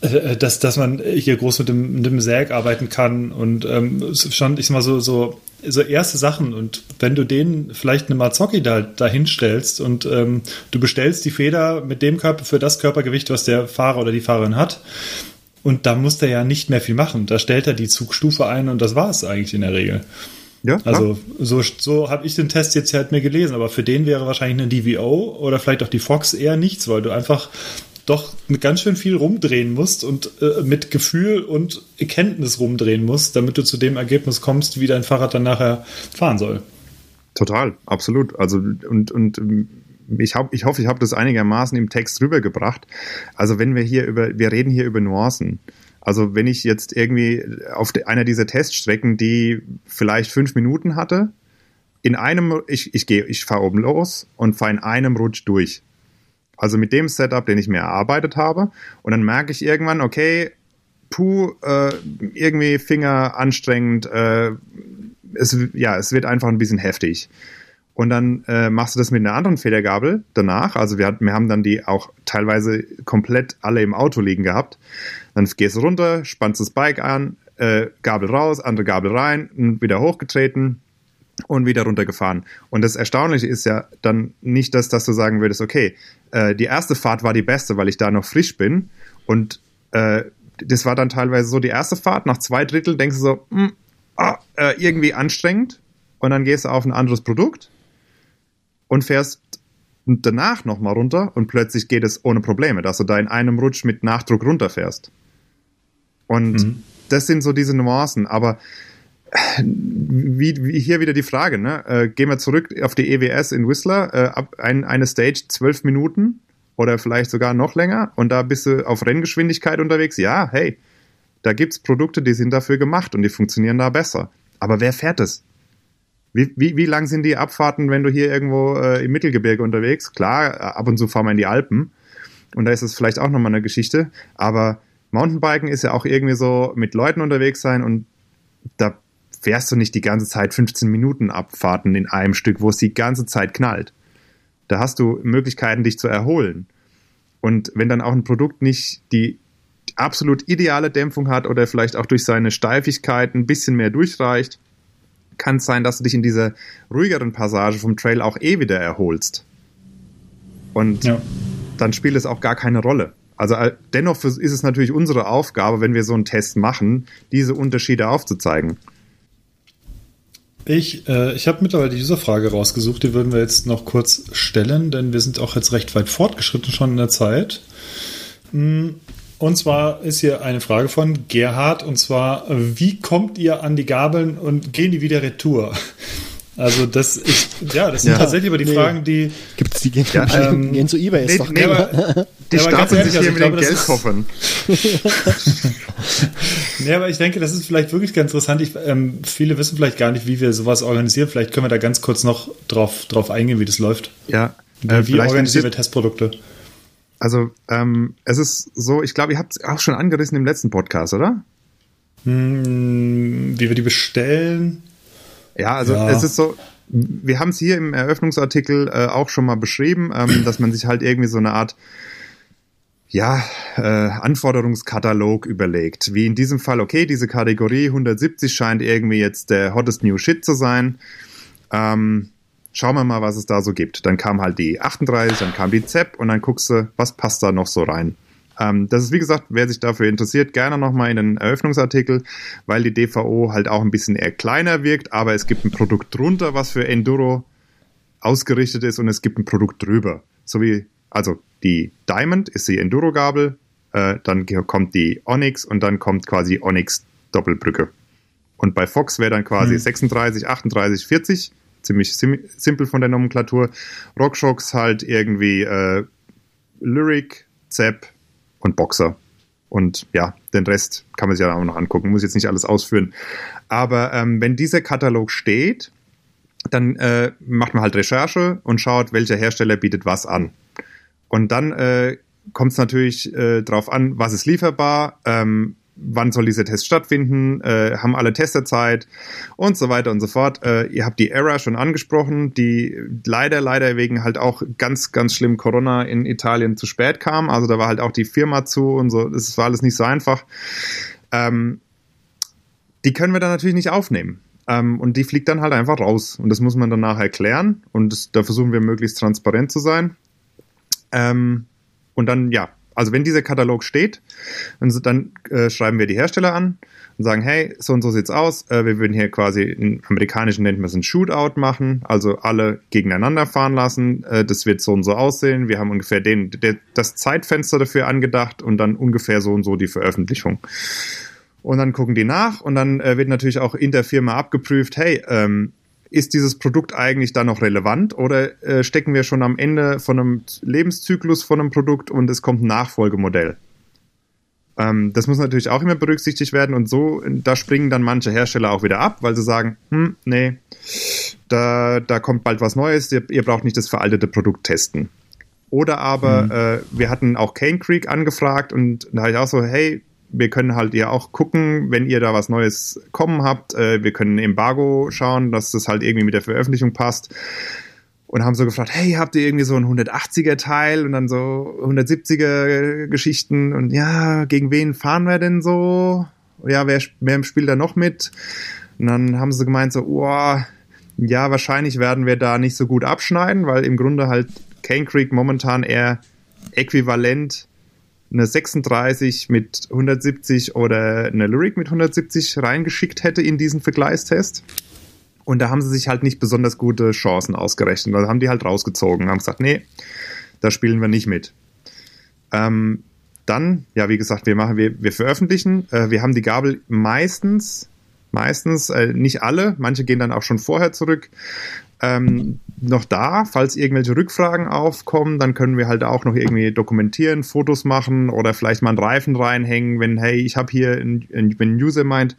dass, dass man hier groß mit dem, mit dem Säg arbeiten kann und ähm, schon, ich sag mal so, so so erste Sachen und wenn du denen vielleicht eine Mazzocchi da, da hinstellst und ähm, du bestellst die Feder mit dem Körper für das Körpergewicht, was der Fahrer oder die Fahrerin hat und da muss der ja nicht mehr viel machen. Da stellt er die Zugstufe ein und das war es eigentlich in der Regel. Ja, also so, so habe ich den Test jetzt halt mir gelesen, aber für den wäre wahrscheinlich eine DVO oder vielleicht auch die Fox eher nichts, weil du einfach doch ganz schön viel rumdrehen musst und äh, mit Gefühl und Erkenntnis rumdrehen musst, damit du zu dem Ergebnis kommst, wie dein Fahrrad dann nachher fahren soll. Total, absolut. Also und, und ähm, ich, hab, ich hoffe, ich habe das einigermaßen im Text rübergebracht. Also wenn wir hier über, wir reden hier über Nuancen. Also wenn ich jetzt irgendwie auf einer dieser Teststrecken, die vielleicht fünf Minuten hatte, in einem, ich, ich gehe, ich fahre oben los und fahre in einem Rutsch durch. Also mit dem Setup, den ich mir erarbeitet habe. Und dann merke ich irgendwann, okay, puh, äh, irgendwie Finger anstrengend, äh, es, ja, es wird einfach ein bisschen heftig. Und dann äh, machst du das mit einer anderen Federgabel danach. Also wir, wir haben dann die auch teilweise komplett alle im Auto liegen gehabt. Dann gehst du runter, spannst das Bike an, äh, Gabel raus, andere Gabel rein, wieder hochgetreten und wieder runtergefahren. Und das Erstaunliche ist ja dann nicht das, dass du sagen würdest, okay, äh, die erste Fahrt war die beste, weil ich da noch frisch bin. Und äh, das war dann teilweise so die erste Fahrt. Nach zwei Drittel denkst du so, mh, hm, ah, äh, irgendwie anstrengend. Und dann gehst du auf ein anderes Produkt und fährst danach nochmal runter und plötzlich geht es ohne Probleme, dass du da in einem Rutsch mit Nachdruck runterfährst. Und mhm. das sind so diese Nuancen. Aber wie, wie hier wieder die Frage, ne? Äh, gehen wir zurück auf die EWS in Whistler, äh, ab ein, eine Stage zwölf Minuten oder vielleicht sogar noch länger und da bist du auf Renngeschwindigkeit unterwegs. Ja, hey, da gibt's Produkte, die sind dafür gemacht und die funktionieren da besser. Aber wer fährt es? Wie, wie, wie lang sind die Abfahrten, wenn du hier irgendwo äh, im Mittelgebirge unterwegs? Klar, ab und zu fahren wir in die Alpen und da ist es vielleicht auch nochmal eine Geschichte, aber Mountainbiken ist ja auch irgendwie so mit Leuten unterwegs sein und da fährst du nicht die ganze Zeit 15 Minuten Abfahrten in einem Stück, wo es die ganze Zeit knallt. Da hast du Möglichkeiten, dich zu erholen. Und wenn dann auch ein Produkt nicht die absolut ideale Dämpfung hat oder vielleicht auch durch seine Steifigkeit ein bisschen mehr durchreicht, kann es sein, dass du dich in dieser ruhigeren Passage vom Trail auch eh wieder erholst. Und ja. dann spielt es auch gar keine Rolle. Also äh, dennoch ist es natürlich unsere Aufgabe, wenn wir so einen Test machen, diese Unterschiede aufzuzeigen. Ich, äh, ich habe mittlerweile die Userfrage rausgesucht, die würden wir jetzt noch kurz stellen, denn wir sind auch jetzt recht weit fortgeschritten schon in der Zeit. Mm, und zwar ist hier eine Frage von Gerhard, und zwar, wie kommt ihr an die Gabeln und gehen die wieder retour? Also das ist, ja, das sind ja, tatsächlich aber die nee. Fragen, die... Gibt es die gehen, ja, ähm, gehen zu Ebay, ist nee, doch nee, aber, Die ja, stapeln sich hier also mit den Geldkoffern. nee, aber ich denke, das ist vielleicht wirklich ganz interessant. Ich, ähm, viele wissen vielleicht gar nicht, wie wir sowas organisieren. Vielleicht können wir da ganz kurz noch drauf, drauf eingehen, wie das läuft. Ja. Äh, wie organisieren wir Testprodukte? Also, ähm, es ist so, ich glaube, ihr habt es auch schon angerissen im letzten Podcast, oder? Hm, wie wir die bestellen. Ja, also ja. es ist so, wir haben es hier im Eröffnungsartikel äh, auch schon mal beschrieben, ähm, dass man sich halt irgendwie so eine Art ja, äh, Anforderungskatalog überlegt. Wie in diesem Fall, okay, diese Kategorie 170 scheint irgendwie jetzt der hottest new shit zu sein. Ähm, schauen wir mal, was es da so gibt. Dann kam halt die 38, dann kam die ZEP und dann guckst du, was passt da noch so rein. Ähm, das ist, wie gesagt, wer sich dafür interessiert, gerne nochmal in den Eröffnungsartikel, weil die DVO halt auch ein bisschen eher kleiner wirkt, aber es gibt ein Produkt drunter, was für Enduro ausgerichtet ist und es gibt ein Produkt drüber. So wie, also die Diamond ist die Enduro-Gabel, äh, dann kommt die Onyx und dann kommt quasi Onyx Doppelbrücke. Und bei Fox wäre dann quasi hm. 36, 38, 40 ziemlich sim simpel von der Nomenklatur. Rockshox halt irgendwie äh, Lyric, Zap und Boxer. Und ja, den Rest kann man sich ja auch noch angucken, muss jetzt nicht alles ausführen. Aber ähm, wenn dieser Katalog steht, dann äh, macht man halt Recherche und schaut, welcher Hersteller bietet was an. Und dann äh, kommt es natürlich äh, darauf an, was ist lieferbar, ähm, wann soll dieser Test stattfinden, äh, haben alle Testerzeit und so weiter und so fort. Äh, ihr habt die Era schon angesprochen, die leider, leider wegen halt auch ganz, ganz schlimm Corona in Italien zu spät kam. Also da war halt auch die Firma zu und so, das war alles nicht so einfach. Ähm, die können wir dann natürlich nicht aufnehmen. Ähm, und die fliegt dann halt einfach raus. Und das muss man danach erklären. Und das, da versuchen wir möglichst transparent zu sein. Ähm, und dann, ja, also wenn dieser Katalog steht, dann äh, schreiben wir die Hersteller an und sagen, hey, so und so sieht's aus. Äh, wir würden hier quasi im amerikanischen nennt man es ein Shootout machen, also alle gegeneinander fahren lassen. Äh, das wird so und so aussehen. Wir haben ungefähr den, der, das Zeitfenster dafür angedacht und dann ungefähr so und so die Veröffentlichung. Und dann gucken die nach und dann äh, wird natürlich auch in der Firma abgeprüft, hey, ähm, ist dieses Produkt eigentlich da noch relevant oder äh, stecken wir schon am Ende von einem Lebenszyklus von einem Produkt und es kommt ein Nachfolgemodell? Ähm, das muss natürlich auch immer berücksichtigt werden und so, da springen dann manche Hersteller auch wieder ab, weil sie sagen, hm, nee, da, da kommt bald was Neues, ihr, ihr braucht nicht das veraltete Produkt testen. Oder aber mhm. äh, wir hatten auch Cane Creek angefragt und da habe ich auch so, hey, wir können halt ja auch gucken, wenn ihr da was Neues kommen habt. Äh, wir können Embargo schauen, dass das halt irgendwie mit der Veröffentlichung passt. Und haben so gefragt, hey, habt ihr irgendwie so ein 180er Teil und dann so 170er Geschichten und ja, gegen wen fahren wir denn so? Ja, wer, wer spielt da noch mit? Und dann haben sie gemeint so, oh, ja, wahrscheinlich werden wir da nicht so gut abschneiden, weil im Grunde halt Cane Creek momentan eher äquivalent eine 36 mit 170 oder eine Lyric mit 170 reingeschickt hätte in diesen Vergleichstest. Und da haben sie sich halt nicht besonders gute Chancen ausgerechnet. Da haben die halt rausgezogen und haben gesagt, nee, da spielen wir nicht mit. Ähm, dann, ja, wie gesagt, wir machen, wir, wir veröffentlichen. Äh, wir haben die Gabel meistens, meistens, äh, nicht alle, manche gehen dann auch schon vorher zurück, ähm, noch da. Falls irgendwelche Rückfragen aufkommen, dann können wir halt auch noch irgendwie dokumentieren, Fotos machen oder vielleicht mal einen Reifen reinhängen, wenn, hey, ich habe hier, ein, wenn ein User meint,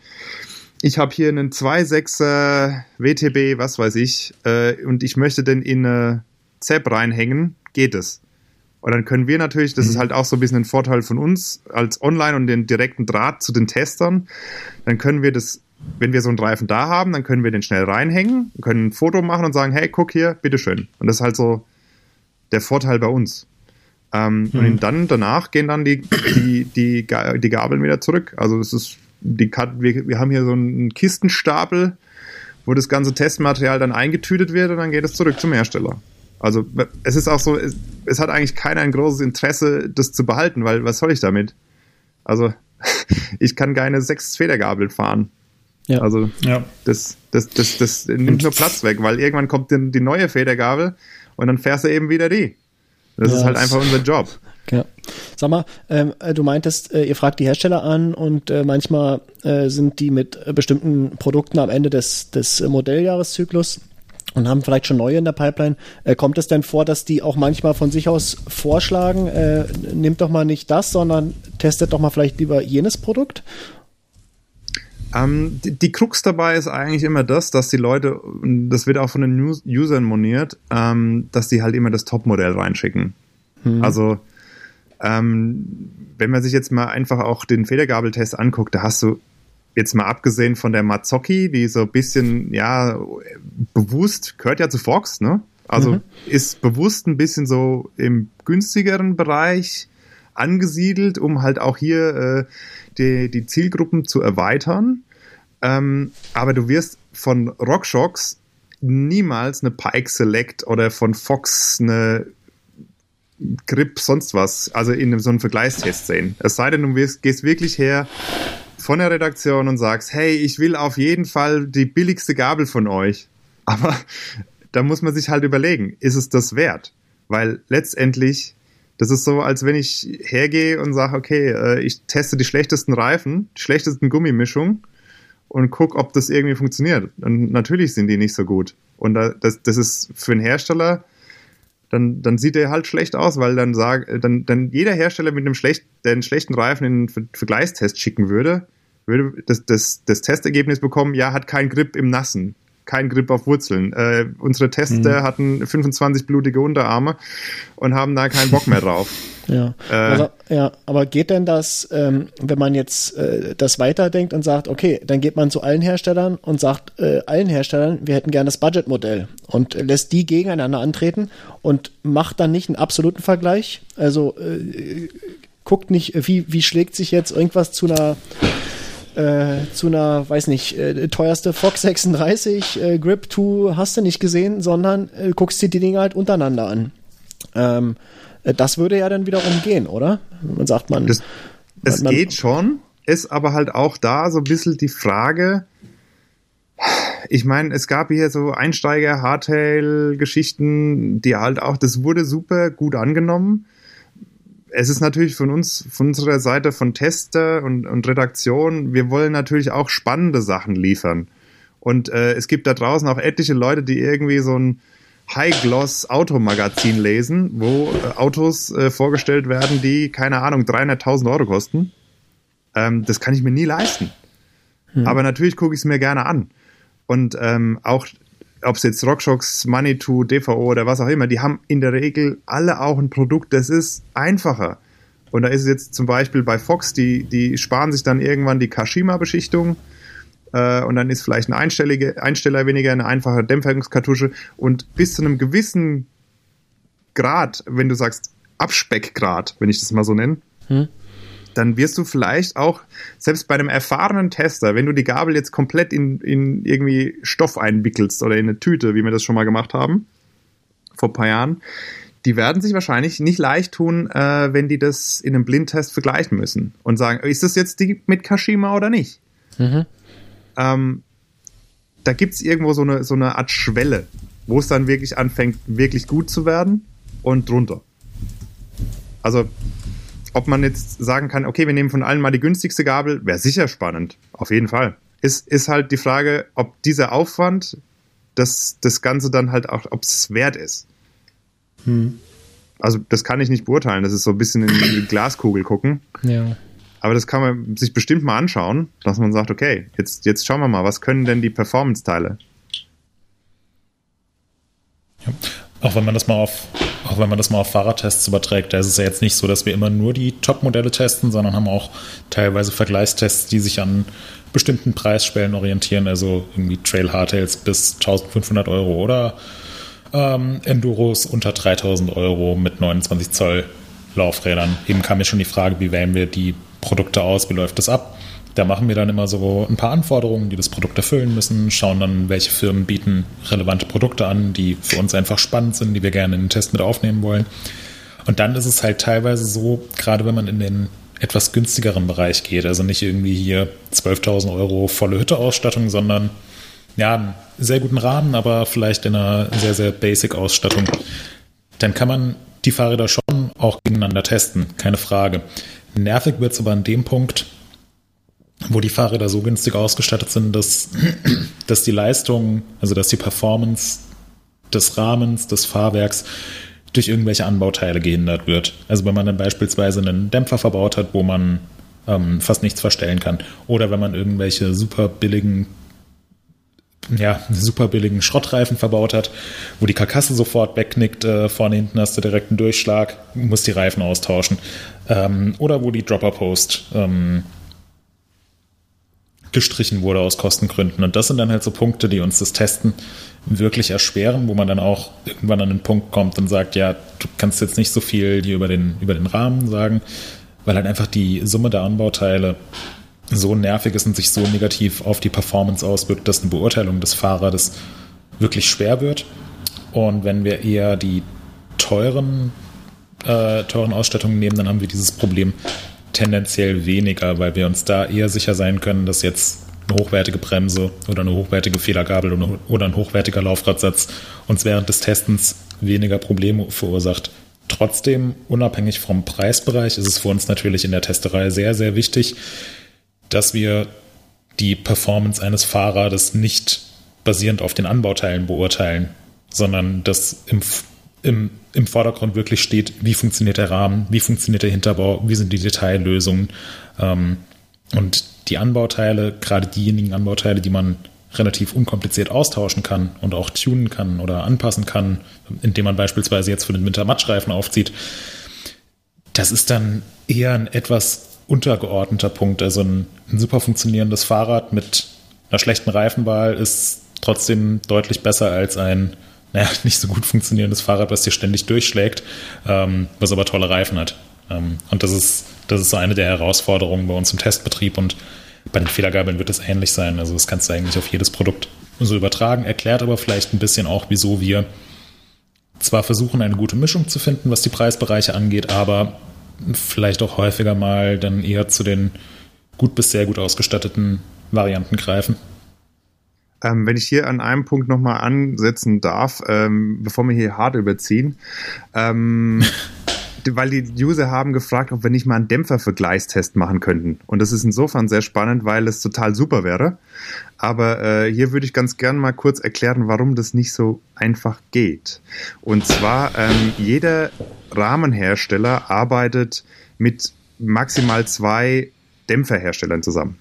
ich habe hier einen 2.6er WTB, was weiß ich, äh, und ich möchte den in eine ZEP reinhängen, geht es. Und dann können wir natürlich, das mhm. ist halt auch so ein bisschen ein Vorteil von uns als Online und den direkten Draht zu den Testern, dann können wir das wenn wir so einen Reifen da haben, dann können wir den schnell reinhängen, können ein Foto machen und sagen, hey, guck hier, bitteschön. Und das ist halt so der Vorteil bei uns. Ähm, mhm. Und dann danach gehen dann die, die, die, die Gabeln wieder zurück. Also es ist die wir, wir haben hier so einen Kistenstapel, wo das ganze Testmaterial dann eingetütet wird und dann geht es zurück zum Hersteller. Also es ist auch so, es, es hat eigentlich keiner ein großes Interesse, das zu behalten, weil was soll ich damit? Also ich kann keine sechs Federgabeln fahren. Ja. Also ja. Das, das, das, das nimmt nur Platz weg, weil irgendwann kommt die, die neue Federgabel und dann fährst du eben wieder die. Das ja, ist halt einfach unser Job. Ja. Sag mal, ähm, äh, du meintest, äh, ihr fragt die Hersteller an und äh, manchmal äh, sind die mit bestimmten Produkten am Ende des, des Modelljahreszyklus und haben vielleicht schon neue in der Pipeline. Äh, kommt es denn vor, dass die auch manchmal von sich aus vorschlagen, äh, nimmt doch mal nicht das, sondern testet doch mal vielleicht lieber jenes Produkt? Ähm, die, die Krux dabei ist eigentlich immer das, dass die Leute, das wird auch von den News Usern moniert, ähm, dass die halt immer das Topmodell reinschicken. Hm. Also ähm, wenn man sich jetzt mal einfach auch den Federgabeltest anguckt, da hast du jetzt mal abgesehen von der Mazzocchi, die so ein bisschen, ja, bewusst, gehört ja zu Fox, ne? Also mhm. ist bewusst ein bisschen so im günstigeren Bereich angesiedelt, um halt auch hier äh, die, die Zielgruppen zu erweitern. Ähm, aber du wirst von RockShox niemals eine Pike Select oder von Fox eine Grip, sonst was, also in so einem Vergleichstest sehen. Es sei denn, du gehst wirklich her von der Redaktion und sagst, hey, ich will auf jeden Fall die billigste Gabel von euch. Aber da muss man sich halt überlegen, ist es das wert? Weil letztendlich, das ist so, als wenn ich hergehe und sage, okay, äh, ich teste die schlechtesten Reifen, die schlechtesten Gummimischungen und guck, ob das irgendwie funktioniert. Und natürlich sind die nicht so gut. Und das, das ist für einen Hersteller, dann, dann sieht er halt schlecht aus, weil dann sagt, dann, dann jeder Hersteller mit einem schlecht, der einen schlechten Reifen in einen Vergleichstest schicken würde, würde das, das, das Testergebnis bekommen, ja, hat keinen Grip im Nassen kein Grip auf Wurzeln. Äh, unsere Tester mhm. hatten 25 blutige Unterarme und haben da keinen Bock mehr drauf. Ja, äh, also, ja aber geht denn das, ähm, wenn man jetzt äh, das weiterdenkt und sagt, okay, dann geht man zu allen Herstellern und sagt äh, allen Herstellern, wir hätten gerne das Budgetmodell und lässt die gegeneinander antreten und macht dann nicht einen absoluten Vergleich? Also äh, guckt nicht, wie, wie schlägt sich jetzt irgendwas zu einer äh, zu einer, weiß nicht, äh, teuerste Fox 36, äh, Grip 2 hast du nicht gesehen, sondern äh, guckst dir die Dinge halt untereinander an. Ähm, äh, das würde ja dann wiederum gehen, oder? Man sagt man. Das, es man, geht schon, ist aber halt auch da so ein bisschen die Frage, ich meine, es gab hier so Einsteiger, Hardtail-Geschichten, die halt auch, das wurde super gut angenommen es ist natürlich von uns, von unserer Seite von Tester und, und Redaktion, wir wollen natürlich auch spannende Sachen liefern. Und äh, es gibt da draußen auch etliche Leute, die irgendwie so ein High-Gloss-Automagazin lesen, wo äh, Autos äh, vorgestellt werden, die, keine Ahnung, 300.000 Euro kosten. Ähm, das kann ich mir nie leisten. Hm. Aber natürlich gucke ich es mir gerne an. Und ähm, auch ob es jetzt RockShox, Manitou, DVO oder was auch immer, die haben in der Regel alle auch ein Produkt, das ist einfacher. Und da ist es jetzt zum Beispiel bei Fox, die, die sparen sich dann irgendwann die Kashima-Beschichtung äh, und dann ist vielleicht ein einstellige, Einsteller weniger, eine einfache Dämpfungskartusche und bis zu einem gewissen Grad, wenn du sagst Abspeckgrad, wenn ich das mal so nenne, hm dann wirst du vielleicht auch, selbst bei einem erfahrenen Tester, wenn du die Gabel jetzt komplett in, in irgendwie Stoff einwickelst oder in eine Tüte, wie wir das schon mal gemacht haben, vor ein paar Jahren, die werden sich wahrscheinlich nicht leicht tun, äh, wenn die das in einem Blindtest vergleichen müssen und sagen, ist das jetzt die mit Kashima oder nicht? Mhm. Ähm, da gibt es irgendwo so eine, so eine Art Schwelle, wo es dann wirklich anfängt, wirklich gut zu werden und drunter. Also ob man jetzt sagen kann, okay, wir nehmen von allen mal die günstigste Gabel, wäre sicher spannend. Auf jeden Fall. Ist, ist halt die Frage, ob dieser Aufwand das, das Ganze dann halt auch, ob es wert ist. Hm. Also, das kann ich nicht beurteilen. Das ist so ein bisschen in die Glaskugel gucken. Ja. Aber das kann man sich bestimmt mal anschauen, dass man sagt, okay, jetzt, jetzt schauen wir mal, was können denn die Performance-Teile? Ja. Auch wenn man das mal auf, auch wenn man das mal auf Fahrradtests überträgt, da ist es ja jetzt nicht so, dass wir immer nur die Top-Modelle testen, sondern haben auch teilweise Vergleichstests, die sich an bestimmten Preisschwellen orientieren, also irgendwie Trail Hardtails bis 1500 Euro oder ähm, Enduros unter 3000 Euro mit 29 Zoll Laufrädern. Eben kam mir schon die Frage, wie wählen wir die Produkte aus, wie läuft das ab? Da machen wir dann immer so ein paar Anforderungen, die das Produkt erfüllen müssen, schauen dann, welche Firmen bieten relevante Produkte an, die für uns einfach spannend sind, die wir gerne in den Test mit aufnehmen wollen. Und dann ist es halt teilweise so, gerade wenn man in den etwas günstigeren Bereich geht, also nicht irgendwie hier 12.000 Euro volle Hütte-Ausstattung, sondern ja, einen sehr guten Rahmen, aber vielleicht in einer sehr, sehr Basic-Ausstattung, dann kann man die Fahrräder schon auch gegeneinander testen, keine Frage. Nervig wird es aber an dem Punkt, wo die Fahrräder so günstig ausgestattet sind, dass, dass die Leistung, also dass die Performance des Rahmens, des Fahrwerks durch irgendwelche Anbauteile gehindert wird. Also wenn man dann beispielsweise einen Dämpfer verbaut hat, wo man ähm, fast nichts verstellen kann. Oder wenn man irgendwelche super billigen ja, super billigen Schrottreifen verbaut hat, wo die Karkasse sofort wegknickt, äh, vorne hinten hast du direkt einen Durchschlag, musst die Reifen austauschen. Ähm, oder wo die Dropper Post ähm, gestrichen wurde aus Kostengründen. Und das sind dann halt so Punkte, die uns das Testen wirklich erschweren, wo man dann auch irgendwann an den Punkt kommt und sagt, ja, du kannst jetzt nicht so viel dir über den, über den Rahmen sagen, weil halt einfach die Summe der Anbauteile so nervig ist und sich so negativ auf die Performance auswirkt, dass eine Beurteilung des Fahrrades wirklich schwer wird. Und wenn wir eher die teuren, äh, teuren Ausstattungen nehmen, dann haben wir dieses Problem tendenziell weniger, weil wir uns da eher sicher sein können, dass jetzt eine hochwertige Bremse oder eine hochwertige Federgabel oder ein hochwertiger Laufradsatz uns während des Testens weniger Probleme verursacht. Trotzdem, unabhängig vom Preisbereich, ist es für uns natürlich in der Testerei sehr, sehr wichtig, dass wir die Performance eines Fahrrades nicht basierend auf den Anbauteilen beurteilen, sondern dass im, im, im Vordergrund wirklich steht, wie funktioniert der Rahmen, wie funktioniert der Hinterbau, wie sind die Detaillösungen. Ähm, und die Anbauteile, gerade diejenigen Anbauteile, die man relativ unkompliziert austauschen kann und auch tunen kann oder anpassen kann, indem man beispielsweise jetzt für den Winter Matschreifen aufzieht, das ist dann eher ein etwas untergeordneter Punkt. Also ein, ein super funktionierendes Fahrrad mit einer schlechten Reifenwahl ist trotzdem deutlich besser als ein naja, nicht so gut funktionierendes Fahrrad, was dir ständig durchschlägt, ähm, was aber tolle Reifen hat. Ähm, und das ist, das ist so eine der Herausforderungen bei uns im Testbetrieb und bei den Federgabeln wird es ähnlich sein. Also das kannst du eigentlich auf jedes Produkt so übertragen, erklärt aber vielleicht ein bisschen auch, wieso wir zwar versuchen, eine gute Mischung zu finden, was die Preisbereiche angeht, aber vielleicht auch häufiger mal dann eher zu den gut bis sehr gut ausgestatteten Varianten greifen. Ähm, wenn ich hier an einem Punkt nochmal ansetzen darf, ähm, bevor wir hier hart überziehen, ähm, weil die User haben gefragt, ob wir nicht mal einen Dämpfervergleichstest machen könnten. Und das ist insofern sehr spannend, weil es total super wäre. Aber äh, hier würde ich ganz gern mal kurz erklären, warum das nicht so einfach geht. Und zwar, ähm, jeder Rahmenhersteller arbeitet mit maximal zwei Dämpferherstellern zusammen.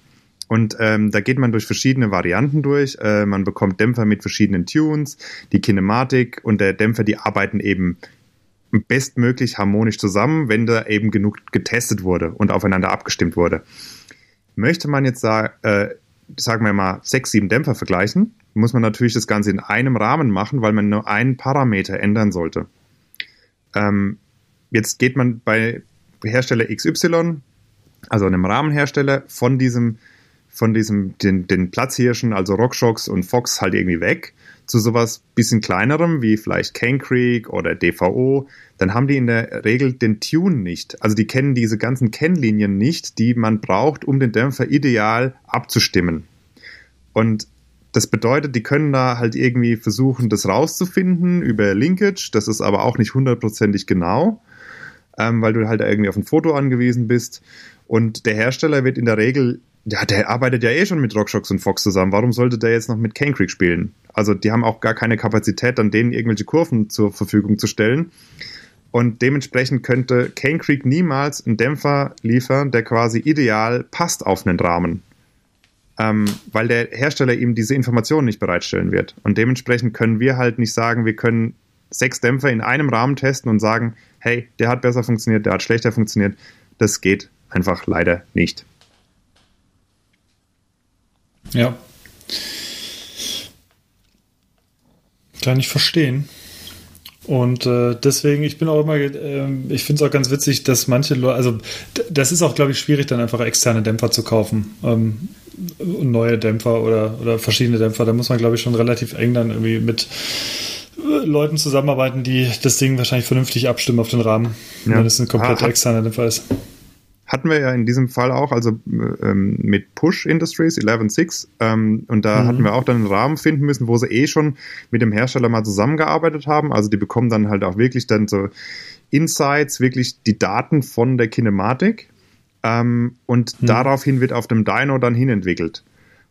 Und ähm, da geht man durch verschiedene Varianten durch. Äh, man bekommt Dämpfer mit verschiedenen Tunes, die Kinematik und der Dämpfer, die arbeiten eben bestmöglich harmonisch zusammen, wenn da eben genug getestet wurde und aufeinander abgestimmt wurde. Möchte man jetzt sagen, äh, sagen wir mal, sechs, sieben Dämpfer vergleichen, muss man natürlich das Ganze in einem Rahmen machen, weil man nur einen Parameter ändern sollte. Ähm, jetzt geht man bei Hersteller XY, also einem Rahmenhersteller, von diesem von diesem, den, den Platzhirschen, also RockShox und Fox halt irgendwie weg zu sowas bisschen kleinerem wie vielleicht Cane Creek oder DVO, dann haben die in der Regel den Tune nicht. Also die kennen diese ganzen Kennlinien nicht, die man braucht, um den Dämpfer ideal abzustimmen. Und das bedeutet, die können da halt irgendwie versuchen, das rauszufinden über Linkage. Das ist aber auch nicht hundertprozentig genau, ähm, weil du halt irgendwie auf ein Foto angewiesen bist. Und der Hersteller wird in der Regel ja, der arbeitet ja eh schon mit RockShox und Fox zusammen. Warum sollte der jetzt noch mit Cane Creek spielen? Also die haben auch gar keine Kapazität, dann denen irgendwelche Kurven zur Verfügung zu stellen. Und dementsprechend könnte Cane Creek niemals einen Dämpfer liefern, der quasi ideal passt auf einen Rahmen. Ähm, weil der Hersteller ihm diese Informationen nicht bereitstellen wird. Und dementsprechend können wir halt nicht sagen, wir können sechs Dämpfer in einem Rahmen testen und sagen, hey, der hat besser funktioniert, der hat schlechter funktioniert. Das geht einfach leider nicht. Ja. Kann ich verstehen. Und äh, deswegen, ich bin auch immer, äh, ich finde es auch ganz witzig, dass manche Leute, also das ist auch, glaube ich, schwierig, dann einfach externe Dämpfer zu kaufen. Ähm, neue Dämpfer oder, oder verschiedene Dämpfer. Da muss man, glaube ich, schon relativ eng dann irgendwie mit äh, Leuten zusammenarbeiten, die das Ding wahrscheinlich vernünftig abstimmen auf den Rahmen, ja. wenn es ein komplett externer Dämpfer ist hatten wir ja in diesem Fall auch, also ähm, mit Push Industries 11.6 ähm, und da mhm. hatten wir auch dann einen Rahmen finden müssen, wo sie eh schon mit dem Hersteller mal zusammengearbeitet haben. Also die bekommen dann halt auch wirklich dann so Insights, wirklich die Daten von der Kinematik ähm, und mhm. daraufhin wird auf dem Dyno dann hinentwickelt.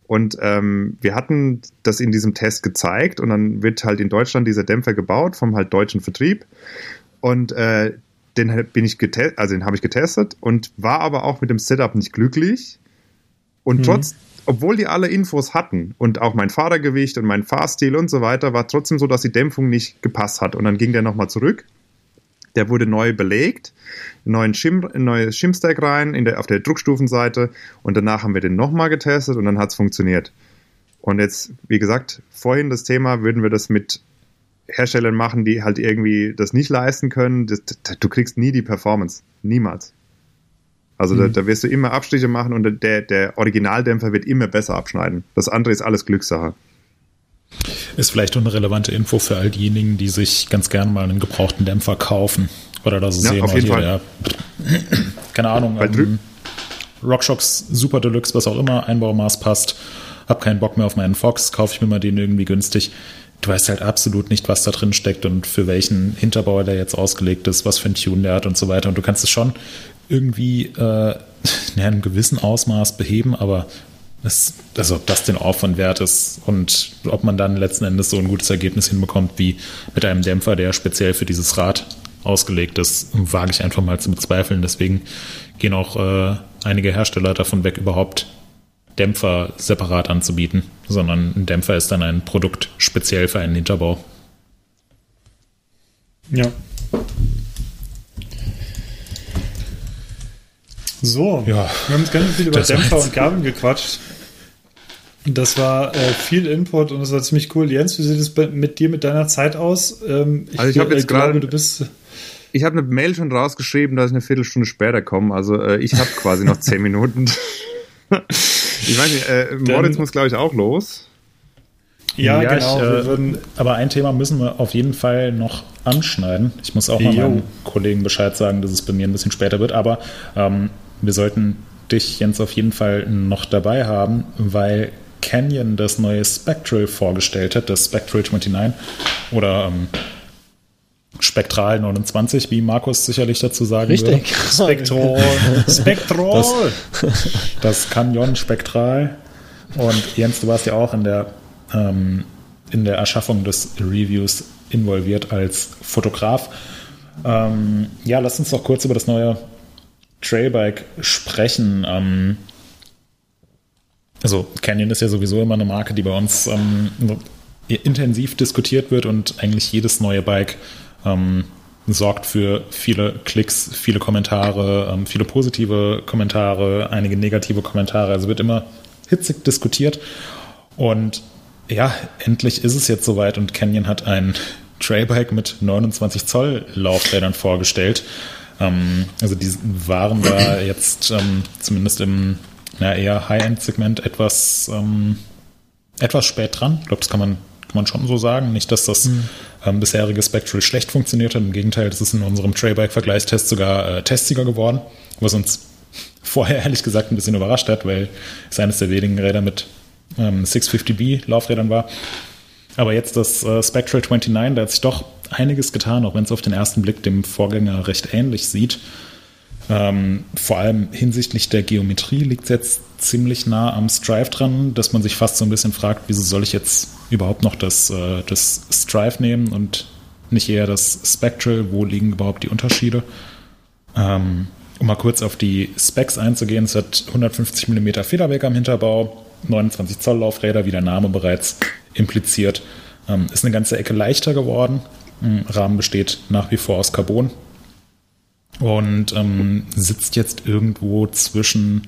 Und ähm, wir hatten das in diesem Test gezeigt und dann wird halt in Deutschland dieser Dämpfer gebaut vom halt deutschen Vertrieb. Und äh, den bin ich getestet, also den habe ich getestet und war aber auch mit dem Setup nicht glücklich. Und mhm. trotz, obwohl die alle Infos hatten und auch mein Fahrergewicht und mein Fahrstil und so weiter, war trotzdem so, dass die Dämpfung nicht gepasst hat. Und dann ging der nochmal zurück Der wurde neu belegt, neuen Shim, ein neues Shim-Stack rein in der, auf der Druckstufenseite und danach haben wir den nochmal getestet und dann hat es funktioniert. Und jetzt, wie gesagt, vorhin das Thema, würden wir das mit Herstellern machen, die halt irgendwie das nicht leisten können, das, du kriegst nie die Performance. Niemals. Also mhm. da, da, wirst du immer Abstriche machen und der, der Originaldämpfer wird immer besser abschneiden. Das andere ist alles Glückssache. Ist vielleicht eine relevante Info für all diejenigen, die sich ganz gerne mal einen gebrauchten Dämpfer kaufen. Oder das ja, sehen, auf jeden hier, Fall. Der, keine Ahnung, ähm, RockShox Super Deluxe, was auch immer, Einbaumaß passt. Hab keinen Bock mehr auf meinen Fox, kaufe ich mir mal den irgendwie günstig. Du weißt halt absolut nicht, was da drin steckt und für welchen Hinterbauer der jetzt ausgelegt ist, was für ein Tune der hat und so weiter. Und du kannst es schon irgendwie äh, in einem gewissen Ausmaß beheben, aber es, also ob das den Aufwand wert ist und ob man dann letzten Endes so ein gutes Ergebnis hinbekommt wie mit einem Dämpfer, der speziell für dieses Rad ausgelegt ist, wage ich einfach mal zu bezweifeln. Deswegen gehen auch äh, einige Hersteller davon weg, überhaupt Dämpfer separat anzubieten, sondern ein Dämpfer ist dann ein Produkt speziell für einen Hinterbau. Ja. So, ja, wir haben jetzt ganz viel über Dämpfer und Gabeln gequatscht. Das war äh, viel Input und das war ziemlich cool. Jens, wie sieht es mit dir mit deiner Zeit aus? Ähm, ich also ich habe jetzt gerade, du bist ich habe eine Mail schon rausgeschrieben, dass ich eine Viertelstunde später komme. Also äh, ich habe quasi noch zehn Minuten. ich weiß nicht, äh, Moritz muss glaube ich auch los. Ja, ja genau. Ich, äh, aber ein Thema müssen wir auf jeden Fall noch anschneiden. Ich muss auch mal meinen Kollegen Bescheid sagen, dass es bei mir ein bisschen später wird. Aber ähm, wir sollten dich, Jens, auf jeden Fall noch dabei haben, weil Canyon das neue Spectral vorgestellt hat, das Spectral 29 oder ähm, Spektral 29, wie Markus sicherlich dazu sagen Richtig. würde. Spektral. Spektral. Das, das Canyon Spektral. Und Jens, du warst ja auch in der, ähm, in der Erschaffung des Reviews involviert als Fotograf. Ähm, ja, lass uns doch kurz über das neue Trailbike sprechen. Ähm, also Canyon ist ja sowieso immer eine Marke, die bei uns ähm, intensiv diskutiert wird und eigentlich jedes neue Bike ähm, sorgt für viele Klicks, viele Kommentare, ähm, viele positive Kommentare, einige negative Kommentare. Also wird immer hitzig diskutiert. Und ja, endlich ist es jetzt soweit und Canyon hat ein Trailbike mit 29 Zoll Laufrädern vorgestellt. Ähm, also die waren da jetzt ähm, zumindest im na, eher High-End-Segment etwas, ähm, etwas spät dran. Ich glaube, das kann man, kann man schon so sagen. Nicht, dass das mhm. Ähm, bisherige Spectral schlecht funktioniert hat. Im Gegenteil, das ist in unserem Trailbike-Vergleichstest sogar äh, Testsieger geworden, was uns vorher ehrlich gesagt ein bisschen überrascht hat, weil es eines der wenigen Räder mit ähm, 650B Laufrädern war. Aber jetzt das äh, Spectral 29, da hat sich doch einiges getan, auch wenn es auf den ersten Blick dem Vorgänger recht ähnlich sieht. Ähm, vor allem hinsichtlich der Geometrie liegt es jetzt ziemlich nah am Strive dran, dass man sich fast so ein bisschen fragt, wieso soll ich jetzt überhaupt noch das, äh, das Strive nehmen und nicht eher das Spectral, wo liegen überhaupt die Unterschiede? Ähm, um mal kurz auf die Specs einzugehen, es hat 150 mm Federweg am Hinterbau, 29 Zoll Laufräder, wie der Name bereits impliziert. Ähm, ist eine ganze Ecke leichter geworden. Rahmen besteht nach wie vor aus Carbon und ähm, sitzt jetzt irgendwo zwischen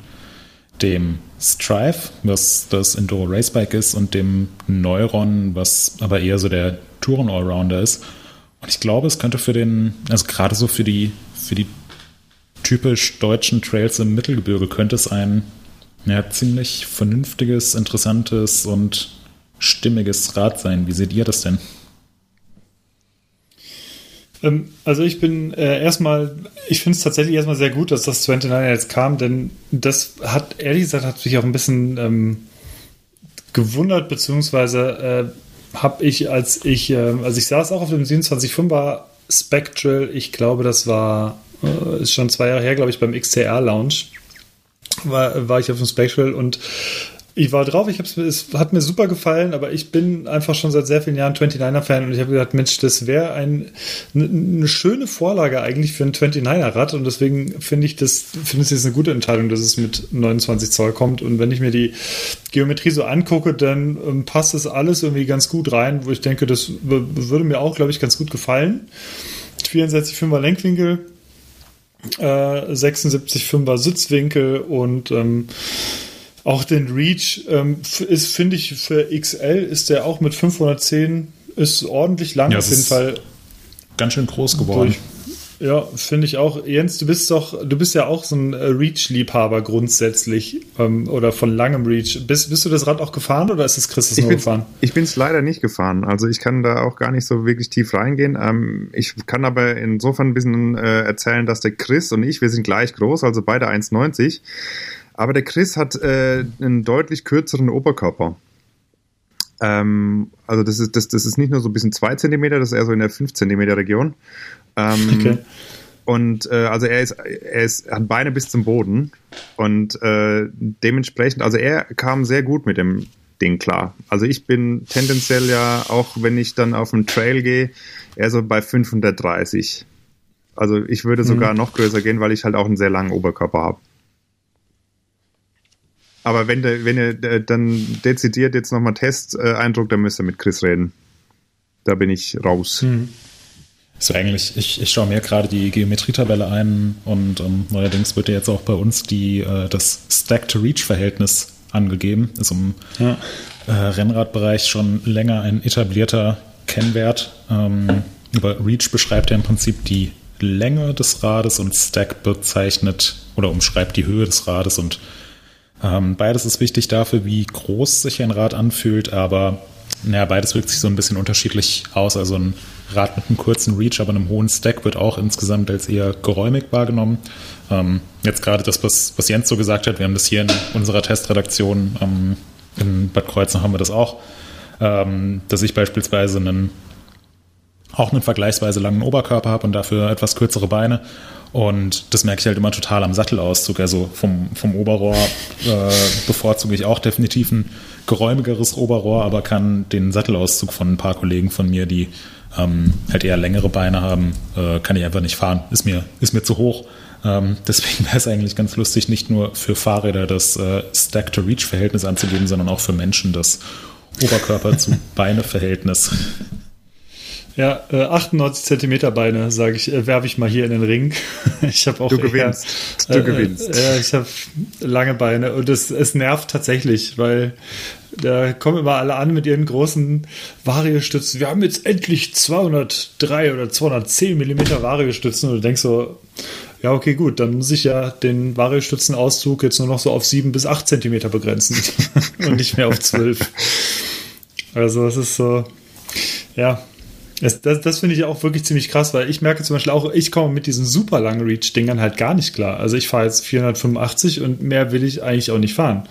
dem Strive, was das Enduro Racebike ist, und dem Neuron, was aber eher so der Touren Allrounder ist. Und ich glaube, es könnte für den, also gerade so für die, für die typisch deutschen Trails im Mittelgebirge könnte es ein ja, ziemlich vernünftiges, interessantes und stimmiges Rad sein. Wie seht ihr das denn? Ähm, also ich bin äh, erstmal, ich finde es tatsächlich erstmal sehr gut, dass das 29 jetzt kam, denn das hat, ehrlich gesagt, hat mich auch ein bisschen ähm, gewundert, beziehungsweise äh, habe ich, als ich, äh, also ich saß auch auf dem 27.5er Spectral, ich glaube, das war, äh, ist schon zwei Jahre her, glaube ich, beim XTR Lounge, war, war ich auf dem Spectral und ich war drauf, ich hab's, es hat mir super gefallen, aber ich bin einfach schon seit sehr vielen Jahren 29er-Fan und ich habe gedacht, Mensch, das wäre ein, eine, eine schöne Vorlage eigentlich für ein 29er-Rad und deswegen finde ich das, finde ich jetzt eine gute Entscheidung, dass es mit 29 Zoll kommt und wenn ich mir die Geometrie so angucke, dann ähm, passt das alles irgendwie ganz gut rein, wo ich denke, das würde mir auch, glaube ich, ganz gut gefallen. 64,5er Lenkwinkel, äh, 76,5er Sitzwinkel und ähm, auch den Reach ähm, ist, finde ich, für XL ist der auch mit 510 ist ordentlich lang Ja, auf es jeden ist Fall. Ganz schön groß geworden. Durch. Ja, finde ich auch. Jens, du bist doch, du bist ja auch so ein äh, Reach-Liebhaber grundsätzlich ähm, oder von langem Reach. Bist, bist du das Rad auch gefahren oder ist es Christus nur gefahren? ich bin's leider nicht gefahren. Also ich kann da auch gar nicht so wirklich tief reingehen. Ähm, ich kann aber insofern ein bisschen äh, erzählen, dass der Chris und ich, wir sind gleich groß, also beide 1,90. Aber der Chris hat äh, einen deutlich kürzeren Oberkörper. Ähm, also das ist, das, das ist nicht nur so ein bisschen zwei Zentimeter, das ist eher so in der 5 Zentimeter Region. Ähm, Okay. Und äh, also er ist, er ist, hat Beine bis zum Boden und äh, dementsprechend, also er kam sehr gut mit dem Ding klar. Also ich bin tendenziell ja auch, wenn ich dann auf den Trail gehe, eher so bei 530. Also ich würde sogar noch größer gehen, weil ich halt auch einen sehr langen Oberkörper habe. Aber wenn der, wenn ihr äh, dann dezidiert jetzt nochmal Test-Eindruck, dann müsst ihr mit Chris reden. Da bin ich raus. So eigentlich, ich, ich schaue mir gerade die Geometrietabelle ein und ähm, neuerdings wird ja jetzt auch bei uns die, äh, das Stack-to-Reach-Verhältnis angegeben. Ist im Ja. äh, Rennradbereich schon länger ein etablierter Kennwert. Ähm, aber Reach beschreibt ja im Prinzip die Länge des Rades und Stack bezeichnet oder umschreibt die Höhe des Rades und ähm, beides ist wichtig dafür, wie groß sich ein Rad anfühlt, aber naja, beides wirkt sich so ein bisschen unterschiedlich aus. Also ein Rad mit einem kurzen Reach, aber einem hohen Stack wird auch insgesamt als eher geräumig wahrgenommen. Ähm, jetzt gerade das, was, was Jens so gesagt hat, wir haben das hier in unserer Testredaktion ähm, in Bad Kreuznach haben wir das auch, ähm, dass ich beispielsweise einen auch einen vergleichsweise langen Oberkörper habe und dafür etwas kürzere Beine. Und das merke ich halt immer total am Sattelauszug. Also vom, vom Oberrohr äh, bevorzuge ich auch definitiv ein geräumigeres Oberrohr, aber kann den Sattelauszug von ein paar Kollegen von mir, die ähm, halt eher längere Beine haben, äh, kann ich einfach nicht fahren. Ist mir, ist mir zu hoch. Ähm, deswegen wäre es eigentlich ganz lustig, nicht nur für Fahrräder das äh, Stack-to-Reach-Verhältnis anzugeben, sondern auch für Menschen das Oberkörper-zu-Beine-Verhältnis. Ja, äh, 98 Zentimeter Beine, sage ich, äh, werfe ich mal hier in den Ring. ich habe auch Du eher- gewinnst. Du äh, gewinnst. Äh, ich habe lange Beine und es, es nervt tatsächlich, weil da kommen immer alle an mit ihren großen Variostützen. Wir haben jetzt endlich 203 oder 210 Millimeter Variostützen und du denkst so, ja, okay, gut, dann muss ich ja den Variostützenauszug jetzt nur noch so auf 7 bis 8 Zentimeter begrenzen und nicht mehr auf 12. Also es ist so, ja, das, das, das finde ich auch wirklich ziemlich krass, weil ich merke zum Beispiel auch, ich komme mit diesen super langen Reach-Dingern halt gar nicht klar. Also ich fahre jetzt 485 und mehr will ich eigentlich auch nicht fahren.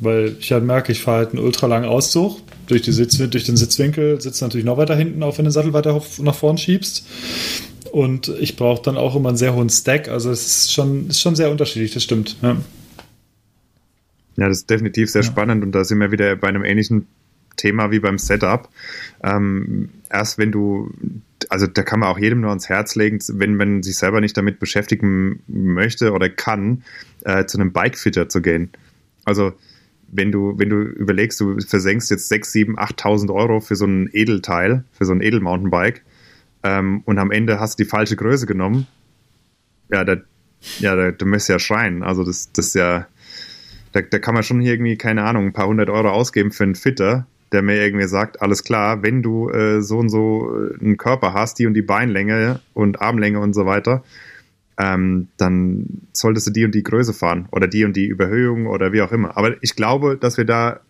Weil ich halt merke, ich fahre halt einen ultralangen Auszug. Durch, die Sitz, durch den Sitzwinkel sitzt natürlich noch weiter hinten, auch wenn du den Sattel weiter nach vorn schiebst. Und ich brauche dann auch immer einen sehr hohen Stack. Also es ist schon, ist schon sehr unterschiedlich, das stimmt. Ja. Ja, das ist definitiv sehr spannend und da sind wir wieder bei einem ähnlichen Thema wie beim Setup. Ähm, erst wenn du, also da kann man auch jedem nur ans Herz legen, wenn man sich selber nicht damit beschäftigen möchte oder kann, äh, zu einem Bikefitter zu gehen. Also wenn du, wenn du überlegst, du versenkst jetzt 6, 7, 8.000 Euro für so ein Edelteil, für so ein Edelmountainbike ähm, und am Ende hast du die falsche Größe genommen, ja, da, ja, da, du müsst ja schreien. Also das, das ist ja, da, da kann man schon hier irgendwie, keine Ahnung, ein paar hundert Euro ausgeben für einen Fitter, der mir irgendwie sagt, alles klar, wenn du äh, so und so äh, einen Körper hast, die und die Beinlänge und Armlänge und so weiter, ähm, dann solltest du die und die Größe fahren oder die und die Überhöhung oder wie auch immer. Aber ich glaube, dass wir da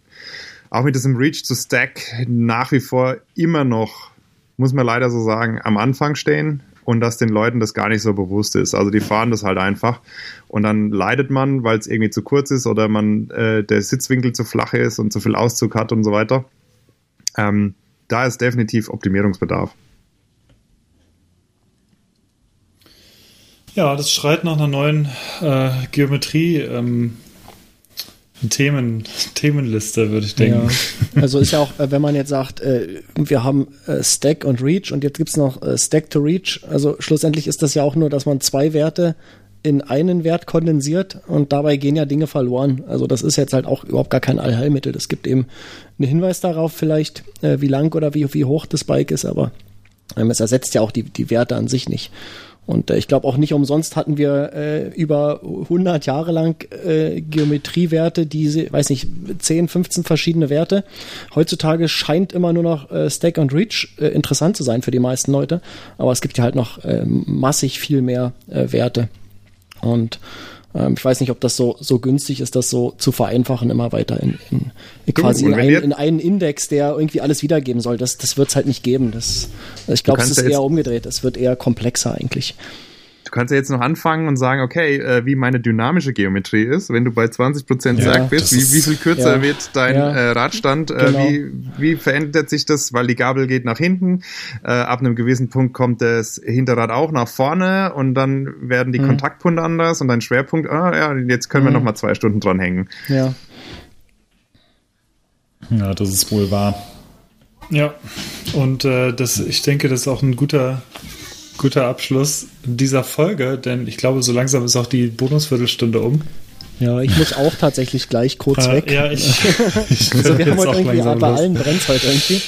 auch mit diesem Reach to Stack nach wie vor immer noch, muss man leider so sagen, am Anfang stehen und dass den Leuten das gar nicht so bewusst ist. Also die fahren das halt einfach und dann leidet man, weil es irgendwie zu kurz ist oder man äh, der Sitzwinkel zu flach ist und zu viel Auszug hat und so weiter. Ähm, da ist definitiv Optimierungsbedarf. Ja, das schreit nach einer neuen äh, Geometrie. Ähm, Themen, Themenliste, würde ich denken. Ja. Also ist ja auch, äh, wenn man jetzt sagt, äh, wir haben äh, Stack und Reach und jetzt gibt's noch äh, Stack to Reach. Also schlussendlich ist das ja auch nur, dass man zwei Werte in einen Wert kondensiert und dabei gehen ja Dinge verloren. Also das ist jetzt halt auch überhaupt gar kein Allheilmittel. Es gibt eben einen Hinweis darauf vielleicht, wie lang oder wie, wie hoch das Bike ist, aber Ähm, es ersetzt ja auch die, die Werte an sich nicht. Und äh, ich glaube auch nicht umsonst hatten wir äh, über 100 Jahre lang äh, Geometriewerte, diese, weiß nicht, 10, 15 verschiedene Werte. Heutzutage scheint immer nur noch äh, Stack und Reach äh, interessant zu sein für die meisten Leute, aber es gibt ja halt noch äh, massig viel mehr äh, Werte. Und ich weiß nicht, ob das so, so günstig ist, das so zu vereinfachen, immer weiter in, in, in quasi in, ein, in einen Index, der irgendwie alles wiedergeben soll. Das, das wird es halt nicht geben. Das, ich glaube, es ist eher umgedreht. Es wird eher komplexer eigentlich. Du kannst ja jetzt noch anfangen und sagen, okay, äh, wie meine dynamische Geometrie ist. Wenn du bei 20% Ja, Sack bist, wie, wie viel kürzer ja. wird dein Ja. äh, Radstand? Äh, Genau. wie, wie verändert sich das? Weil die Gabel geht nach hinten. Äh, ab einem gewissen Punkt kommt das Hinterrad auch nach vorne und dann werden Mhm. die Kontaktpunkte anders und dein Schwerpunkt, ah ja, jetzt können wir noch mal zwei Stunden dran hängen. Ja. Ja, das ist wohl wahr. Ja, und äh, das, ich denke, das ist auch ein guter, guter Abschluss dieser Folge, denn ich glaube, so langsam ist auch die Bonusviertelstunde um. Ja, ich muss auch tatsächlich gleich kurz Äh, weg. ja, ich, ich Also wir jetzt haben heute irgendwie, bei los. allen brennt heute irgendwie.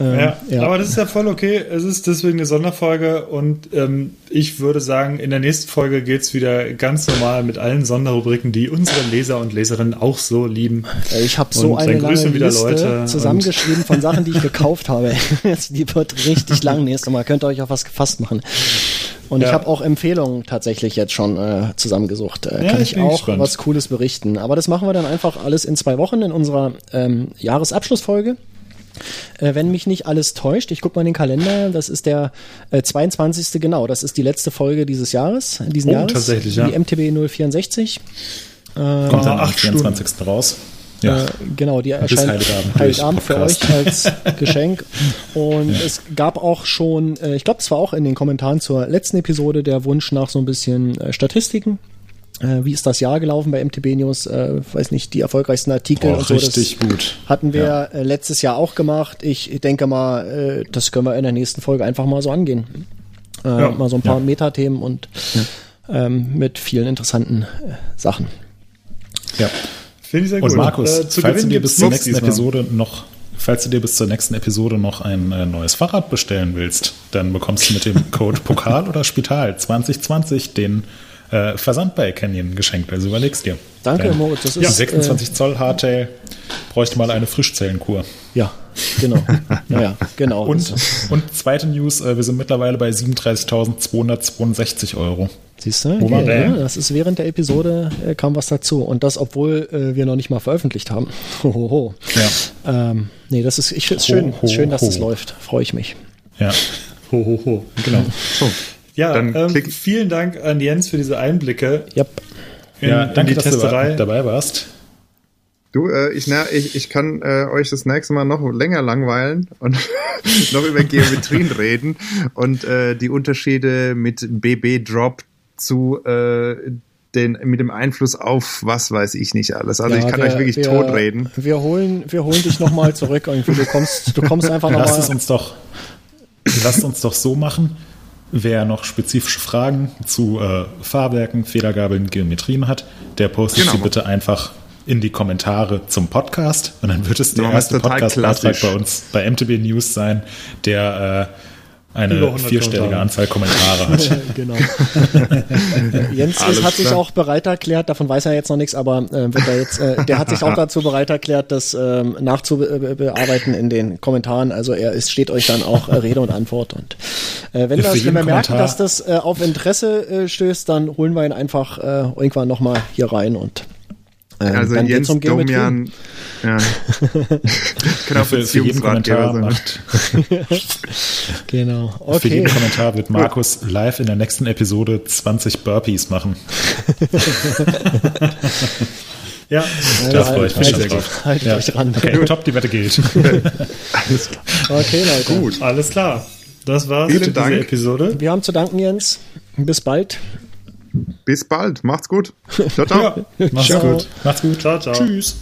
Ähm, Ja, ja. aber das ist ja voll okay. Es ist deswegen eine Sonderfolge und ähm, ich würde sagen, in der nächsten Folge geht's wieder ganz normal mit allen Sonderrubriken, die unsere Leser und Leserinnen auch so lieben. Ich habe so Und eine lange Liste zusammengeschrieben von Sachen, die ich gekauft habe. die wird richtig lang nächstes Mal. Könnt ihr euch auf was gefasst machen. Und ich Ja. habe auch Empfehlungen tatsächlich jetzt schon äh, zusammengesucht. Äh, Ja, kann ich ich auch gespannt. was Cooles berichten. Aber das machen wir dann einfach alles in zwei Wochen in unserer ähm, Jahresabschlussfolge. Äh, wenn mich nicht alles täuscht, ich gucke mal in den Kalender, das ist der äh, 22. genau, das ist die letzte Folge dieses Jahres, diesen Oh, Jahres. tatsächlich, ja. Die MTB 064. Kommt dann am acht Stunden. 24. raus. Ja. Äh, genau, die erscheint Heiligabend Heiligabend, für euch als Geschenk. Und es gab auch schon, äh, ich glaube, es war auch in den Kommentaren zur letzten Episode der Wunsch nach so ein bisschen äh, Statistiken. Äh, wie ist das Jahr gelaufen bei MTB News? Äh, weiß nicht, die erfolgreichsten Artikel Oh, und so. richtig gut. Hatten wir äh, letztes Jahr auch gemacht. Ich denke mal, das können wir in der nächsten Folge einfach mal so angehen. Ja. mal so ein paar Ja. Metathemen und ähm, mit vielen interessanten Sachen. Ja. Finde ich sehr Und gut. Markus, Äh, falls du dir bis zur nächsten diesmal. Episode noch, falls du dir bis zur nächsten Episode noch ein äh, neues Fahrrad bestellen willst, dann bekommst du mit dem Code Pokal oder Spital 2020 den äh, Versand bei Canyon geschenkt. Also überlegst dir. Danke, Dein Moritz. Das ist, äh, 26 Zoll Hardtail bräuchte mal eine Frischzellenkur. Ja, genau. Naja, genau. Und, Das- und zweite News, äh, wir sind mittlerweile bei 37.262 Euro. Siehst du? Waren ja, das ist während der Episode äh, kam was dazu. Und das, obwohl äh, wir noch nicht mal veröffentlicht haben. Hohoho. Ja. Ähm, nee, das ist, ich finde es schön, Ho, ho, schön, dass ho. das läuft. Freue ich mich. Ja. Ho, ho, ho. Genau. Ja, Dann ähm, klick- vielen Dank an Jens für diese Einblicke Yep. in, ja, danke, dass Testerei. du dabei warst. Du, äh, ich, na, ich, ich kann äh, euch das nächste Mal noch länger langweilen und noch über Geometrien reden und äh, die Unterschiede mit BB-Drop zu äh, den, mit dem Einfluss auf was weiß ich nicht alles. Also Ja, ich kann wir- euch wirklich wir, totreden. Wir holen, wir holen dich nochmal zurück. Irgendwie. Du kommst, du kommst einfach Lasst es nochmal. uns doch, lasst uns doch so machen. Wer noch spezifische Fragen zu äh, Fahrwerken, Federgabeln, Geometrien hat, der postet Genau. sie bitte einfach in die Kommentare zum Podcast und dann wird es der es erste Podcast-Beitrag bei uns bei MTB News sein, der äh, eine 100 vierstellige. Anzahl Kommentare hat. genau. Jens Alles hat sich klar. auch bereit erklärt, davon weiß er jetzt noch nichts, aber äh, wird er jetzt, äh, der hat sich auch dazu bereit erklärt, das ähm, nachzubearbeiten in den Kommentaren. Also er ist, steht euch dann auch äh, Rede und Antwort. Und äh, wenn, das, wenn wir merken, dass das äh, auf Interesse äh, stößt, dann holen wir ihn einfach äh, irgendwann nochmal hier rein und äh, Also dann Jens um. Domian, ja. Kann auch Für, für Beziehungsratgeber Kommentar sein. macht, Genau. für Okay. jeden Kommentar wird Markus live in der nächsten Episode 20 Burpees machen. Ja, Da freue ich mich schon euch- drauf. haltet Ja. euch ran. Okay, top, die Wette gilt. Okay, Leute. Gut. alles klar. Das war's Vielen für diese Dank. Episode. Wir haben zu danken, Jens. Bis bald. Bis bald. Macht's gut. Ciao, ciao. Mach's Ciao. gut. Macht's gut. Ciao, ciao. Tschüss.